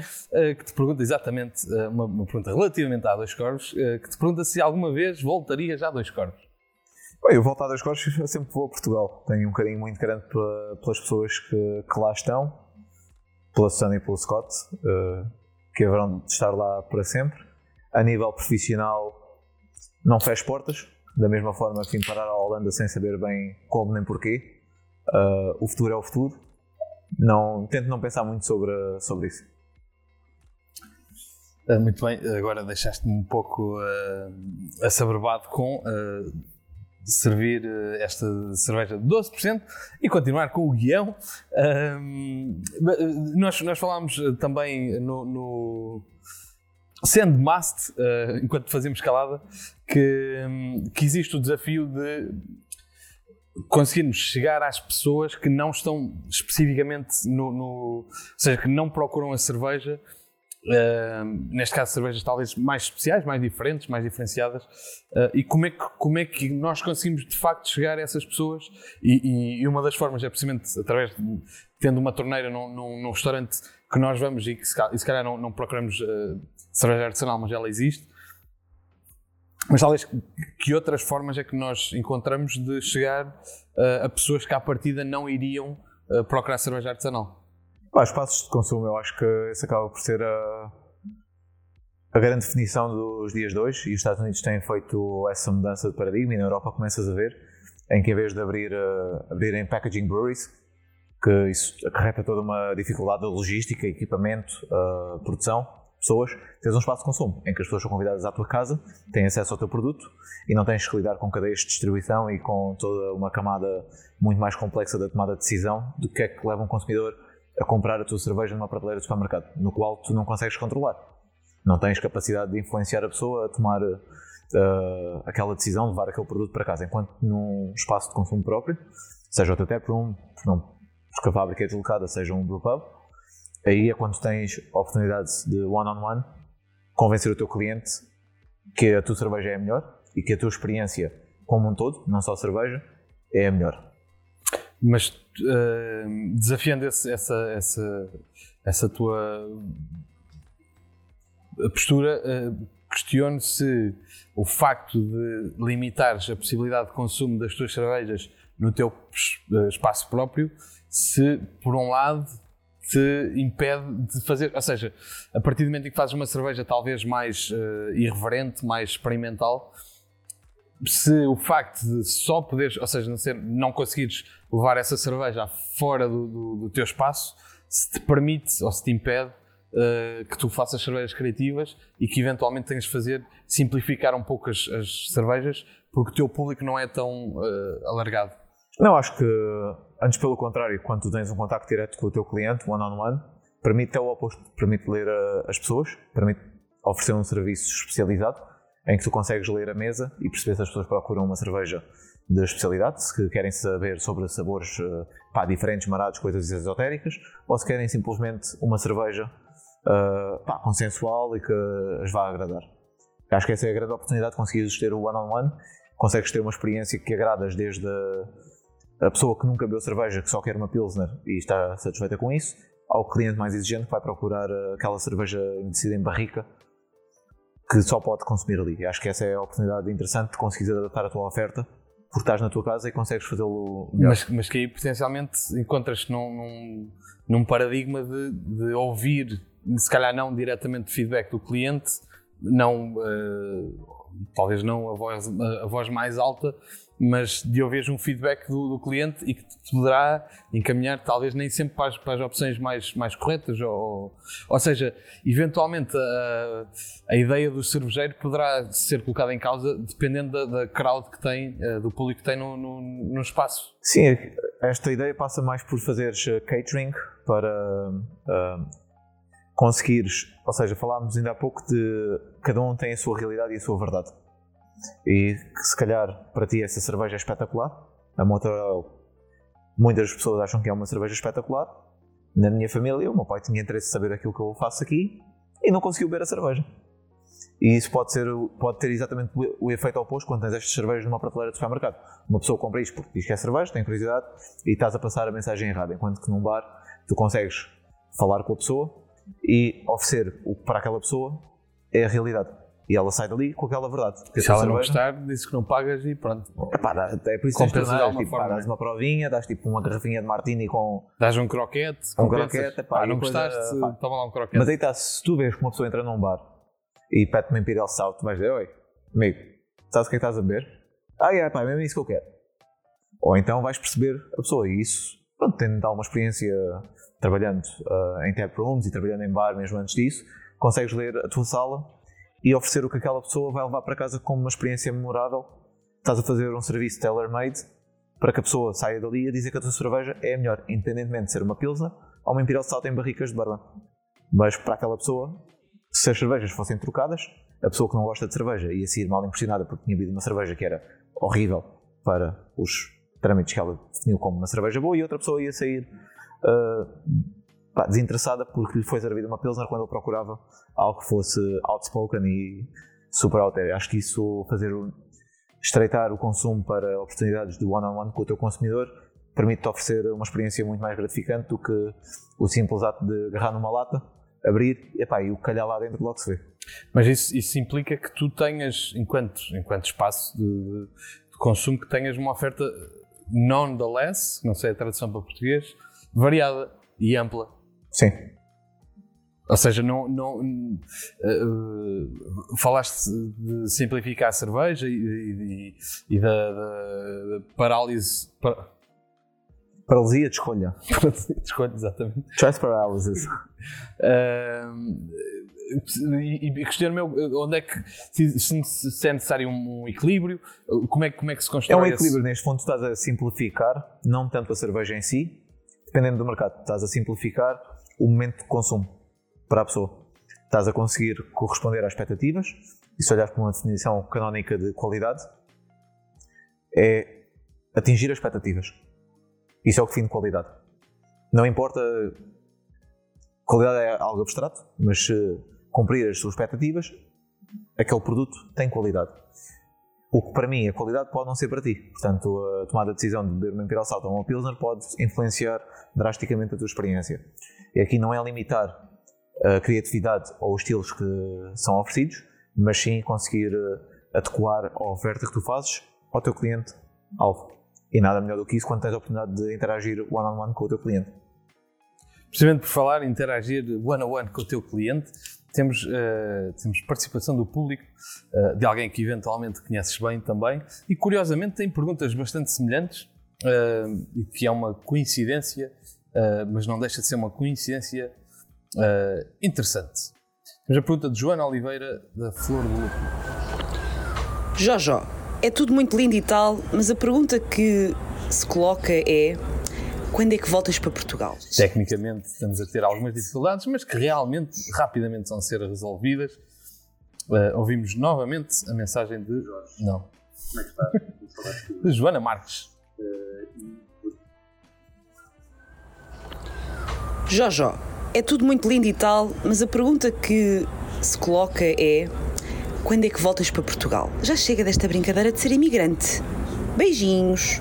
que te pergunta exatamente uma, uma, pergunta relativamente a dois corvos, que te pergunta se alguma vez voltaria já a dois corvos. Bem, eu volto a dois corvos, eu sempre vou a Portugal. Tenho um carinho muito grande pelas pessoas que, que, lá estão, pela Susana e pelo Scott, que haverão de estar lá para sempre. A nível profissional, não fecho portas, da mesma forma que vim parar à Holanda sem saber bem como nem porquê. Uh, o futuro é o futuro. Não, tento não pensar muito sobre, sobre isso. Uh, muito bem, agora deixaste-me um pouco uh, assaberbado com uh, servir esta cerveja de 12% e continuar com o guião. nós, nós falámos também no sendo uh, enquanto fazemos escalada, que, que existe o desafio de conseguirmos chegar às pessoas que não estão especificamente no, no ou seja, que não procuram a cerveja, uh, neste caso cervejas talvez mais especiais, mais diferentes, mais diferenciadas, uh, e como é, que, como é que nós conseguimos de facto chegar a essas pessoas? E, e uma das formas é precisamente através de tendo uma torneira num, num, num restaurante que nós vamos e que se, e se calhar não, não procuramos uh, cerveja artesanal, mas ela existe. Mas talvez que outras formas é que nós encontramos de chegar uh, a pessoas que à partida não iriam uh, procurar cerveja artesanal? Ah, espaços de consumo, eu acho que isso acaba por ser a, a grande definição dos dias de hoje e os Estados Unidos têm feito essa mudança de paradigma e na Europa começas a ver em que em vez de abrir, uh, abrirem packaging breweries, que isso acarreta toda uma dificuldade de logística, equipamento, uh, produção, pessoas, tens um espaço de consumo em que as pessoas são convidadas à tua casa, têm acesso ao teu produto e não tens que lidar com cadeias de distribuição e com toda uma camada muito mais complexa da tomada de decisão do que é que leva um consumidor a comprar a tua cerveja numa prateleira de supermercado, no qual tu não consegues controlar. Não tens capacidade de influenciar a pessoa a tomar uh, aquela decisão, de levar aquele produto para casa, enquanto num espaço de consumo próprio, seja o teu taproom, porque a fábrica é deslocada, seja um brewpub, aí é quando tens oportunidades de one-on-one -on -one, convencer o teu cliente que a tua cerveja é a melhor e que a tua experiência como um todo, não só cerveja, é a melhor. Mas uh, desafiando esse, essa, essa, essa tua postura, uh, questiono se o facto de limitares a possibilidade de consumo das tuas cervejas no teu eh, espaço próprio, se por um lado te impede de fazer, ou seja, a partir do momento em que fazes uma cerveja talvez mais uh, irreverente, mais experimental, se o facto de só poderes, ou seja, não, ser, não conseguires levar essa cerveja fora do, do, do, teu espaço, se te permite ou se te impede uh, que tu faças cervejas criativas e que eventualmente tenhas de fazer simplificar um pouco as, as cervejas porque o teu público não é tão uh, alargado. Não, acho que antes pelo contrário, quando tu tens um contacto direto com o teu cliente, one-on-one, permite até o oposto, permite ler a, as pessoas, permite oferecer um serviço especializado, em que tu consegues ler a mesa e perceber se as pessoas procuram uma cerveja de especialidade, se querem saber sobre sabores uh, pá, diferentes, marados, coisas esotéricas, ou se querem simplesmente uma cerveja uh, pá, consensual e que as vá agradar. Acho que essa é a grande oportunidade de conseguires ter o one-on-one, consegues ter uma experiência que agradas desde a pessoa que nunca bebeu cerveja, que só quer uma Pilsner e está satisfeita com isso, ao cliente mais exigente que vai procurar uh, aquela cerveja envelhecida em barrica que só pode consumir ali. Acho que essa é a oportunidade interessante de conseguires adaptar a tua oferta porque estás na tua casa e consegues fazê-lo mas, mas que aí potencialmente encontras-te num, num, num, paradigma de, de ouvir, se calhar não diretamente feedback do cliente, não uh, talvez não a voz, a voz mais alta, mas de ouvir um feedback do, do, cliente e que te poderá encaminhar, talvez nem sempre para as, para as opções mais, mais corretas. Ou, ou seja, eventualmente a, a, ideia do cervejeiro poderá ser colocada em causa dependendo da, da crowd que tem, eh, do público que tem no, no, no, espaço. Sim, esta ideia passa mais por fazeres eh, catering para uh, conseguires, ou seja, falámos ainda há pouco de cada um tem a sua realidade e a sua verdade. E se calhar para ti essa cerveja é espetacular. A Motorel, muitas pessoas acham que é uma cerveja espetacular. Na minha família, o meu pai tinha interesse em saber aquilo que eu faço aqui e não conseguiu beber a cerveja. E isso pode, ser, pode ter exatamente o efeito oposto quando tens estas cervejas numa prateleira de supermercado. Uma pessoa compra isto porque diz que é cerveja, tem curiosidade e estás a passar a mensagem errada. Enquanto que num bar tu consegues falar com a pessoa e oferecer o que para aquela pessoa é a realidade. E ela sai dali com aquela verdade. Se ela não gostar, diz que não pagas e pronto. Epá, é por isso que tens de tipo, pá, dás uma provinha, dás tipo uma garrafinha de martini com. Dás um croquete. Um croquete, pá, pá, não gostaste, toma lá um croquete. Mas aí está, se tu vês que uma pessoa entra num bar e pede uma Imperial Stout, tu vais dizer: Oi, amigo, sabes o que é que estás a beber? Ah, é, pá, é mesmo isso que eu quero. Ou então vais perceber a pessoa e isso, pronto, tendo uma experiência trabalhando uh, em tap rooms e trabalhando em bar mesmo antes disso, consegues ler a tua sala e oferecer o que aquela pessoa vai levar para casa como uma experiência memorável. Estás a fazer um serviço tailor-made para que a pessoa saia dali a dizer que a tua cerveja é a melhor, independentemente de ser uma Pilsner ou uma Imperial Stout em barricas de barba. Mas para aquela pessoa, se as cervejas fossem trocadas, a pessoa que não gosta de cerveja ia sair mal impressionada porque tinha bebido uma cerveja que era horrível para os trâmites que ela definiu como uma cerveja boa e outra pessoa ia sair uh, pá, desinteressada porque lhe foi servida uma Pilsner quando ele procurava algo que fosse outspoken e super out there. Acho que isso, fazer estreitar o consumo para oportunidades de one-on-one -on -one com o teu consumidor, permite-te oferecer uma experiência muito mais gratificante do que o simples ato de agarrar numa lata, abrir epá, e o calhar lá dentro logo se vê. Mas isso, isso implica que tu tenhas, enquanto, enquanto espaço de, de consumo, que tenhas uma oferta nonetheless, não sei a tradução para português, variada e ampla. Sim. Ou seja, não, não uh, falaste de simplificar a cerveja e, e, e da, da, parálise. Par... Paralisia de escolha. Paralisia de escolha, exatamente. Choice paralysis. Uh, e, e questiono meu onde é que se, se, é necessário um equilíbrio, como é, como é que se constrói? É um equilíbrio esse... neste ponto, estás a simplificar, não tanto a cerveja em si, dependendo do mercado, estás a simplificar o momento de consumo para a pessoa. Estás a conseguir corresponder às expectativas e se olhares para uma definição canónica de qualidade, é atingir as expectativas. Isso é o que define qualidade. Não importa. Qualidade é algo abstrato, mas se cumprir as suas expectativas, aquele produto tem qualidade. O que para mim é qualidade pode não ser para ti. Portanto, a tomada de decisão de beber uma Imperial Stout ou uma Pilsner pode influenciar drasticamente a tua experiência. E aqui não é limitar a criatividade ou os estilos que são oferecidos, mas sim conseguir eh, adequar a oferta que tu fazes ao teu cliente alvo. E nada melhor do que isso quando tens a oportunidade de interagir one-on-one -on -one com o teu cliente. Precisamente por falar em interagir one-on-one -on -one com o teu cliente, temos, uh, temos participação do público, uh, de alguém que eventualmente conheces bem também, e curiosamente tem perguntas bastante semelhantes, uh, que é uma coincidência, mas não deixa de ser uma coincidência interessante. Temos a pergunta de Joana Oliveira, da Flor do Lupo. Jojo, é tudo muito lindo e tal, mas a pergunta que se coloca é quando é que voltas para Portugal? Tecnicamente estamos a ter algumas dificuldades, mas que realmente, rapidamente vão ser resolvidas. Uh, ouvimos novamente a mensagem de. Não. Como é que estás? De Joana Marques. Jojo, é tudo muito lindo e tal, mas a pergunta que se coloca é: quando é que voltas para Portugal? Já chega desta brincadeira de ser imigrante. Beijinhos.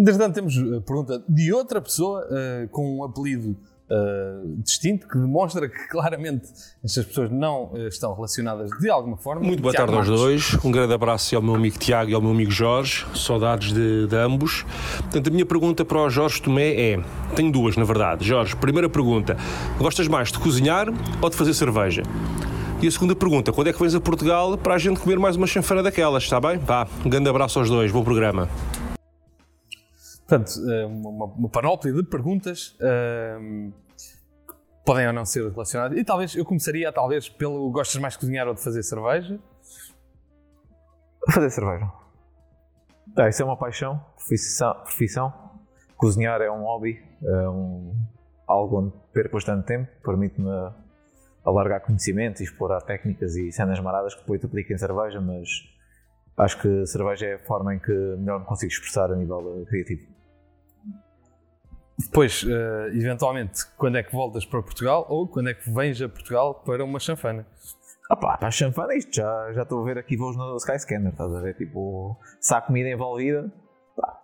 Entretanto, temos a pergunta de outra pessoa uh, com um apelido uh, distinto que demonstra que claramente estas pessoas não uh, estão relacionadas de alguma forma. Muito boa Tiago tarde aos Marques. dois. Um grande abraço ao meu amigo Tiago e ao meu amigo Jorge. Saudades de, de ambos. Portanto, a minha pergunta para o Jorge Tomé é: tenho duas, na verdade. Jorge, primeira pergunta: gostas mais de cozinhar ou de fazer cerveja? E a segunda pergunta: quando é que vens a Portugal para a gente comer mais uma chanfana daquelas? Está bem? Vá, um grande abraço aos dois. Bom programa. Portanto, uh, uma, uma panóplia de perguntas uh, podem ou não ser relacionadas. E talvez eu começaria, talvez, pelo gostas mais de cozinhar ou de fazer cerveja? Fazer cerveja. Ah, isso é uma paixão, profissão, profissão. Cozinhar é um hobby, é um, algo onde perco bastante tempo, permite-me alargar conhecimentos e explorar técnicas e cenas maradas que depois aplico em cerveja, mas acho que cerveja é a forma em que melhor me consigo expressar a nível eh, criativo. Depois, uh, eventualmente, quando é que voltas para Portugal ou quando é que vens a Portugal para uma chanfana? Ah pá, para a chanfana isto, já, já estou a ver aqui voos no Skyscanner, estás a ver? Tipo, se há comida envolvida, pá.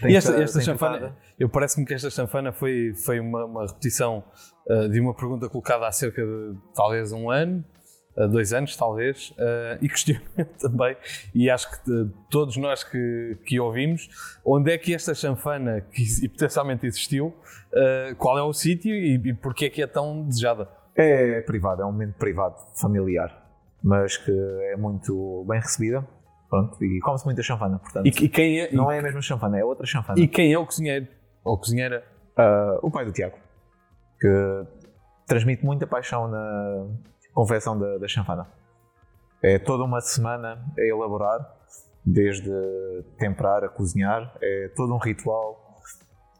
tem E esta, esta chanfana, eu parece-me que esta chanfana foi, foi uma, uma repetição uh, de uma pergunta colocada há cerca de talvez um ano, uh, dois anos talvez, uh, e questionamento também, e acho que uh, todos nós que, que ouvimos, onde é que esta chanfana que e potencialmente existiu, uh, qual é o sítio e, e porquê é que é tão desejada? É privado, é um momento privado, familiar, mas que é muito bem recebida. Pronto, e come-se muita chanfana, portanto. E, e quem é, não é a mesma chanfana, é outra chanfana. e quem é o cozinheiro? Ou cozinheira? Ah, o pai do Tiago, que transmite muita paixão na confecção da, da chanfana. É toda uma semana a elaborar, desde temperar a cozinhar, é todo um ritual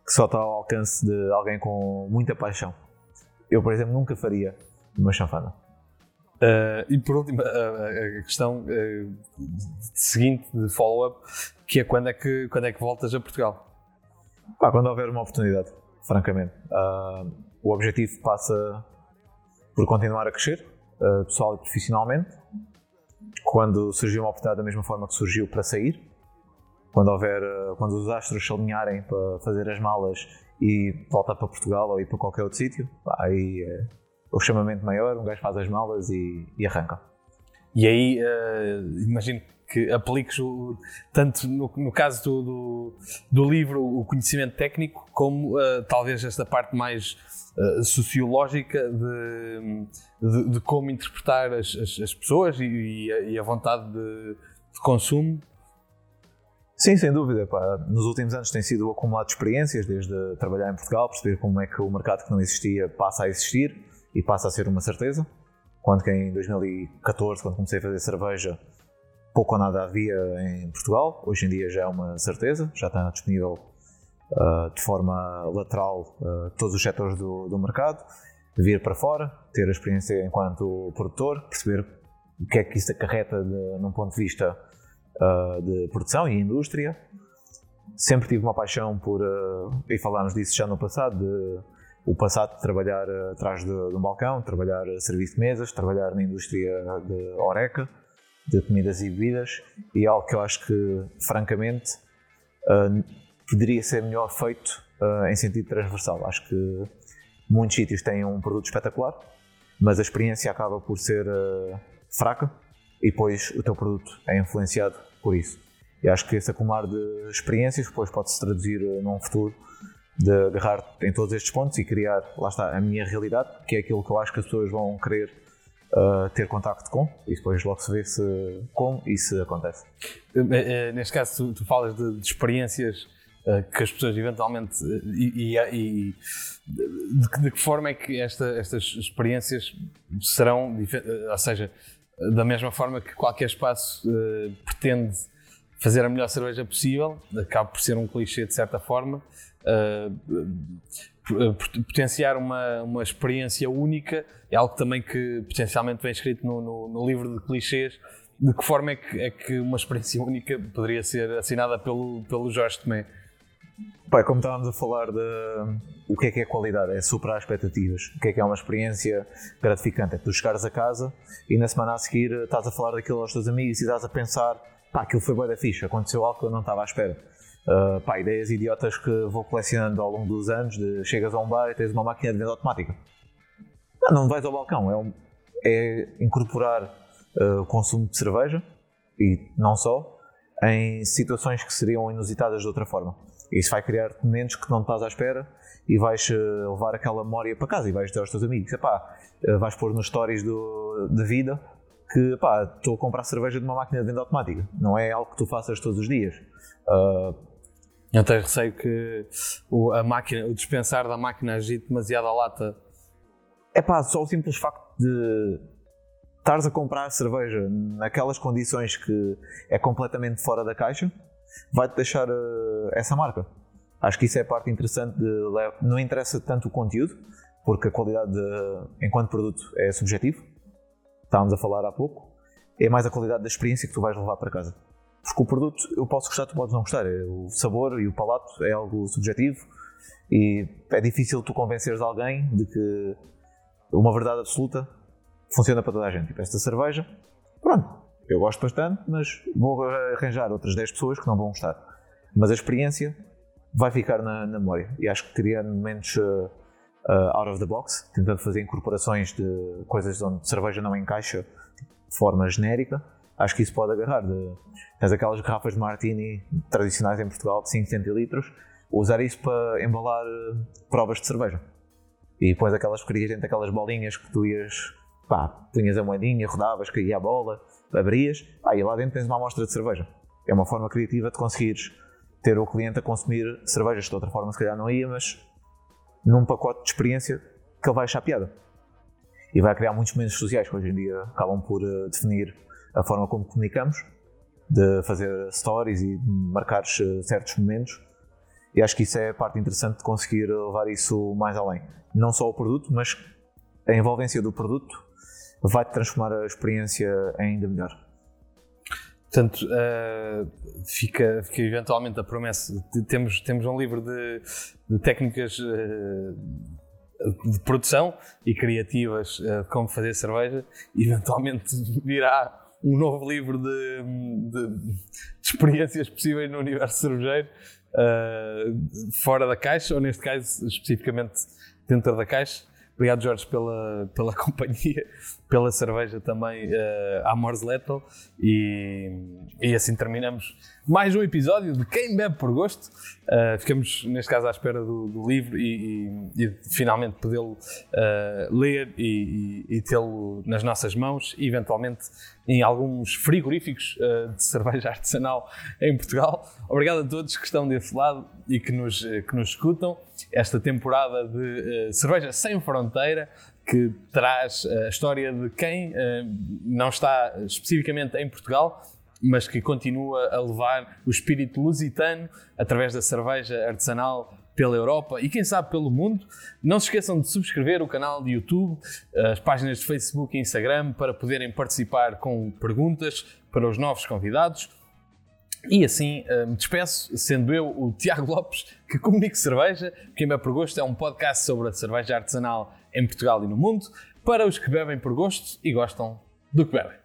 que só está ao alcance de alguém com muita paixão. Eu, por exemplo, nunca faria uma chanfana. Uh, e por último, a, a- a questão uh, seguinte de follow-up, que é quando é que, quando é que voltas a Portugal? Pá, quando houver uma oportunidade, francamente. Ah, o objetivo passa por continuar a crescer, ah, pessoal e profissionalmente. Quando surgiu uma oportunidade da mesma forma que surgiu para sair, quando houver, ah, quando os astros se alinharem para fazer as malas e voltar para Portugal ou ir para qualquer outro sítio, aí é o chamamento maior, um gajo faz as malas e, e arranca. E aí, uh, imagino que apliques o- tanto no, no caso do, do, do livro o conhecimento técnico, como uh, talvez esta parte mais uh, sociológica de, de, de como interpretar as, as, as pessoas e, e a, e a vontade de, de consumo. Sim, sem dúvida. pá. Nos últimos anos tem sido acumulado experiências, desde trabalhar em Portugal, perceber como é que o mercado que não existia passa a existir e passa a ser uma certeza. Quando que em 2014, quando comecei a fazer cerveja, pouco ou nada havia em Portugal. Hoje em dia já é uma certeza, já está disponível ah, de forma lateral ah, todos os setores do, do mercado. Vir para fora, ter a experiência enquanto produtor, perceber o que é que isso acarreta de, num ponto de vista ah, de produção e indústria. Sempre tive uma paixão por, e falámos disso já no passado, de, o passado de trabalhar atrás de, de um balcão, trabalhar serviço de mesas, trabalhar na indústria de Oreca, de comidas e bebidas, e é algo que eu acho que, francamente, poderia ser melhor feito ah, em sentido transversal. Acho que muitos sítios têm um produto espetacular, mas a experiência acaba por ser ah, fraca e depois o teu produto é influenciado por isso. E acho que esse acumular de experiências depois pode-se traduzir ah, num futuro de agarrar em todos estes pontos e criar, lá está, a minha realidade, que é aquilo que eu acho que as pessoas vão querer ah, ter contacto com e depois logo se vê se como e se acontece. Neste caso, tu, tu falas de, de experiências que as pessoas eventualmente. eh, E, e- e de, que- de que forma é que esta- estas experiências serão. eh, Ou seja, da mesma forma que qualquer espaço eh, pretende fazer a melhor cerveja possível, acaba por ser um clichê de certa forma. Uh, potenciar uma, uma experiência única é algo também que potencialmente vem escrito no, no, no livro de clichês. De que forma é que, é que uma experiência única poderia ser assinada pelo, pelo Jorge Tomé? Pai, como estávamos a falar de o que é que é qualidade, é superar expectativas. O que é que é uma experiência gratificante? É tu chegares a casa e na semana a seguir estás a falar daquilo aos teus amigos e estás a pensar, pá, aquilo foi boa da ficha, aconteceu algo que eu não estava à espera. Uh, pá, ideias idiotas que vou colecionando ao longo dos anos, de chegas a um bar e tens uma máquina de venda automática. Não, não vais ao balcão, é, um, é incorporar uh, o consumo de cerveja, e não só, em situações que seriam inusitadas de outra forma. Isso vai criar momentos que não estás à espera e vais uh, levar aquela memória para casa e vais dizer aos teus amigos, epá, vais pôr nos stories do, da vida que estou a comprar cerveja de uma máquina de venda automática. Não é algo que tu faças todos os dias. Uh, eu tenho receio que o, a máquina, o dispensar da máquina agite demasiado a lata. É pá, só o simples facto de estares a comprar cerveja naquelas condições que é completamente fora da caixa, vai-te deixar uh, essa marca. Acho que isso é a parte interessante de. Não interessa tanto o conteúdo, porque a qualidade de, enquanto produto é subjetivo. Estávamos a falar há pouco. É mais a qualidade da experiência que tu vais levar para casa. Porque o produto eu posso gostar, tu podes não gostar. É, o sabor e o palato é algo subjetivo e é difícil tu convenceres alguém de que uma verdade absoluta funciona para toda a gente. Tipo, esta cerveja, pronto, eu gosto bastante, mas vou arranjar outras 10 pessoas que não vão gostar. Mas a experiência vai ficar na, na memória. E acho que criando momentos uh, uh, out of the box, tentando fazer incorporações de coisas onde cerveja não encaixa de forma genérica, acho que isso pode agarrar. De, tens aquelas garrafas de martini tradicionais em Portugal de 5 centilitros, usar isso para embalar uh, provas de cerveja. E depois aquelas porcarias dentro daquelas bolinhas que tu ias, pá, punhas a moedinha, rodavas, caía a bola, abrias, pá, e lá dentro tens uma amostra de cerveja. É uma forma criativa de conseguires ter o cliente a consumir cervejas de outra forma, se calhar não ia, mas num pacote de experiência que ele vai achar piada. E vai criar muitos momentos sociais que hoje em dia acabam por uh, definir a forma como comunicamos, de fazer stories e marcar eh, certos momentos. E acho que isso é a parte interessante de conseguir levar isso mais além. Não só o produto, mas a envolvência do produto vai transformar a experiência ainda melhor. Portanto, uh, fica, fica eventualmente a promessa. De, temos, temos um livro de, de técnicas uh, de produção e criativas uh, de como fazer cerveja. Eventualmente virá um novo livro de, de, experiências possíveis no universo cervejeiro, fora da caixa, ou neste caso especificamente dentro da caixa. Obrigado, Jorge, pela, pela companhia, pela cerveja também uh, à Lethal. E, e assim terminamos mais um episódio de Quem Bebe por Gosto. Uh, ficamos, neste caso, à espera do, do livro e, e, e finalmente podê-lo uh, ler e, e tê-lo nas nossas mãos e, eventualmente, em alguns frigoríficos uh, de cerveja artesanal em Portugal. Obrigado a todos que estão desse lado e que nos, que nos escutam. Esta temporada de Cerveja Sem Fronteira que traz a história de quem não está especificamente em Portugal, mas que continua a levar o espírito lusitano através da cerveja artesanal pela Europa e quem sabe pelo mundo. Não se esqueçam de subscrever o canal de YouTube, as páginas de Facebook e Instagram para poderem participar com perguntas para os novos convidados. E assim eh, me despeço, sendo eu o Tiago Lopes, que comunico cerveja. Quem bebe por gosto é um podcast sobre a cerveja artesanal em Portugal e no mundo para os que bebem por gosto e gostam do que bebem.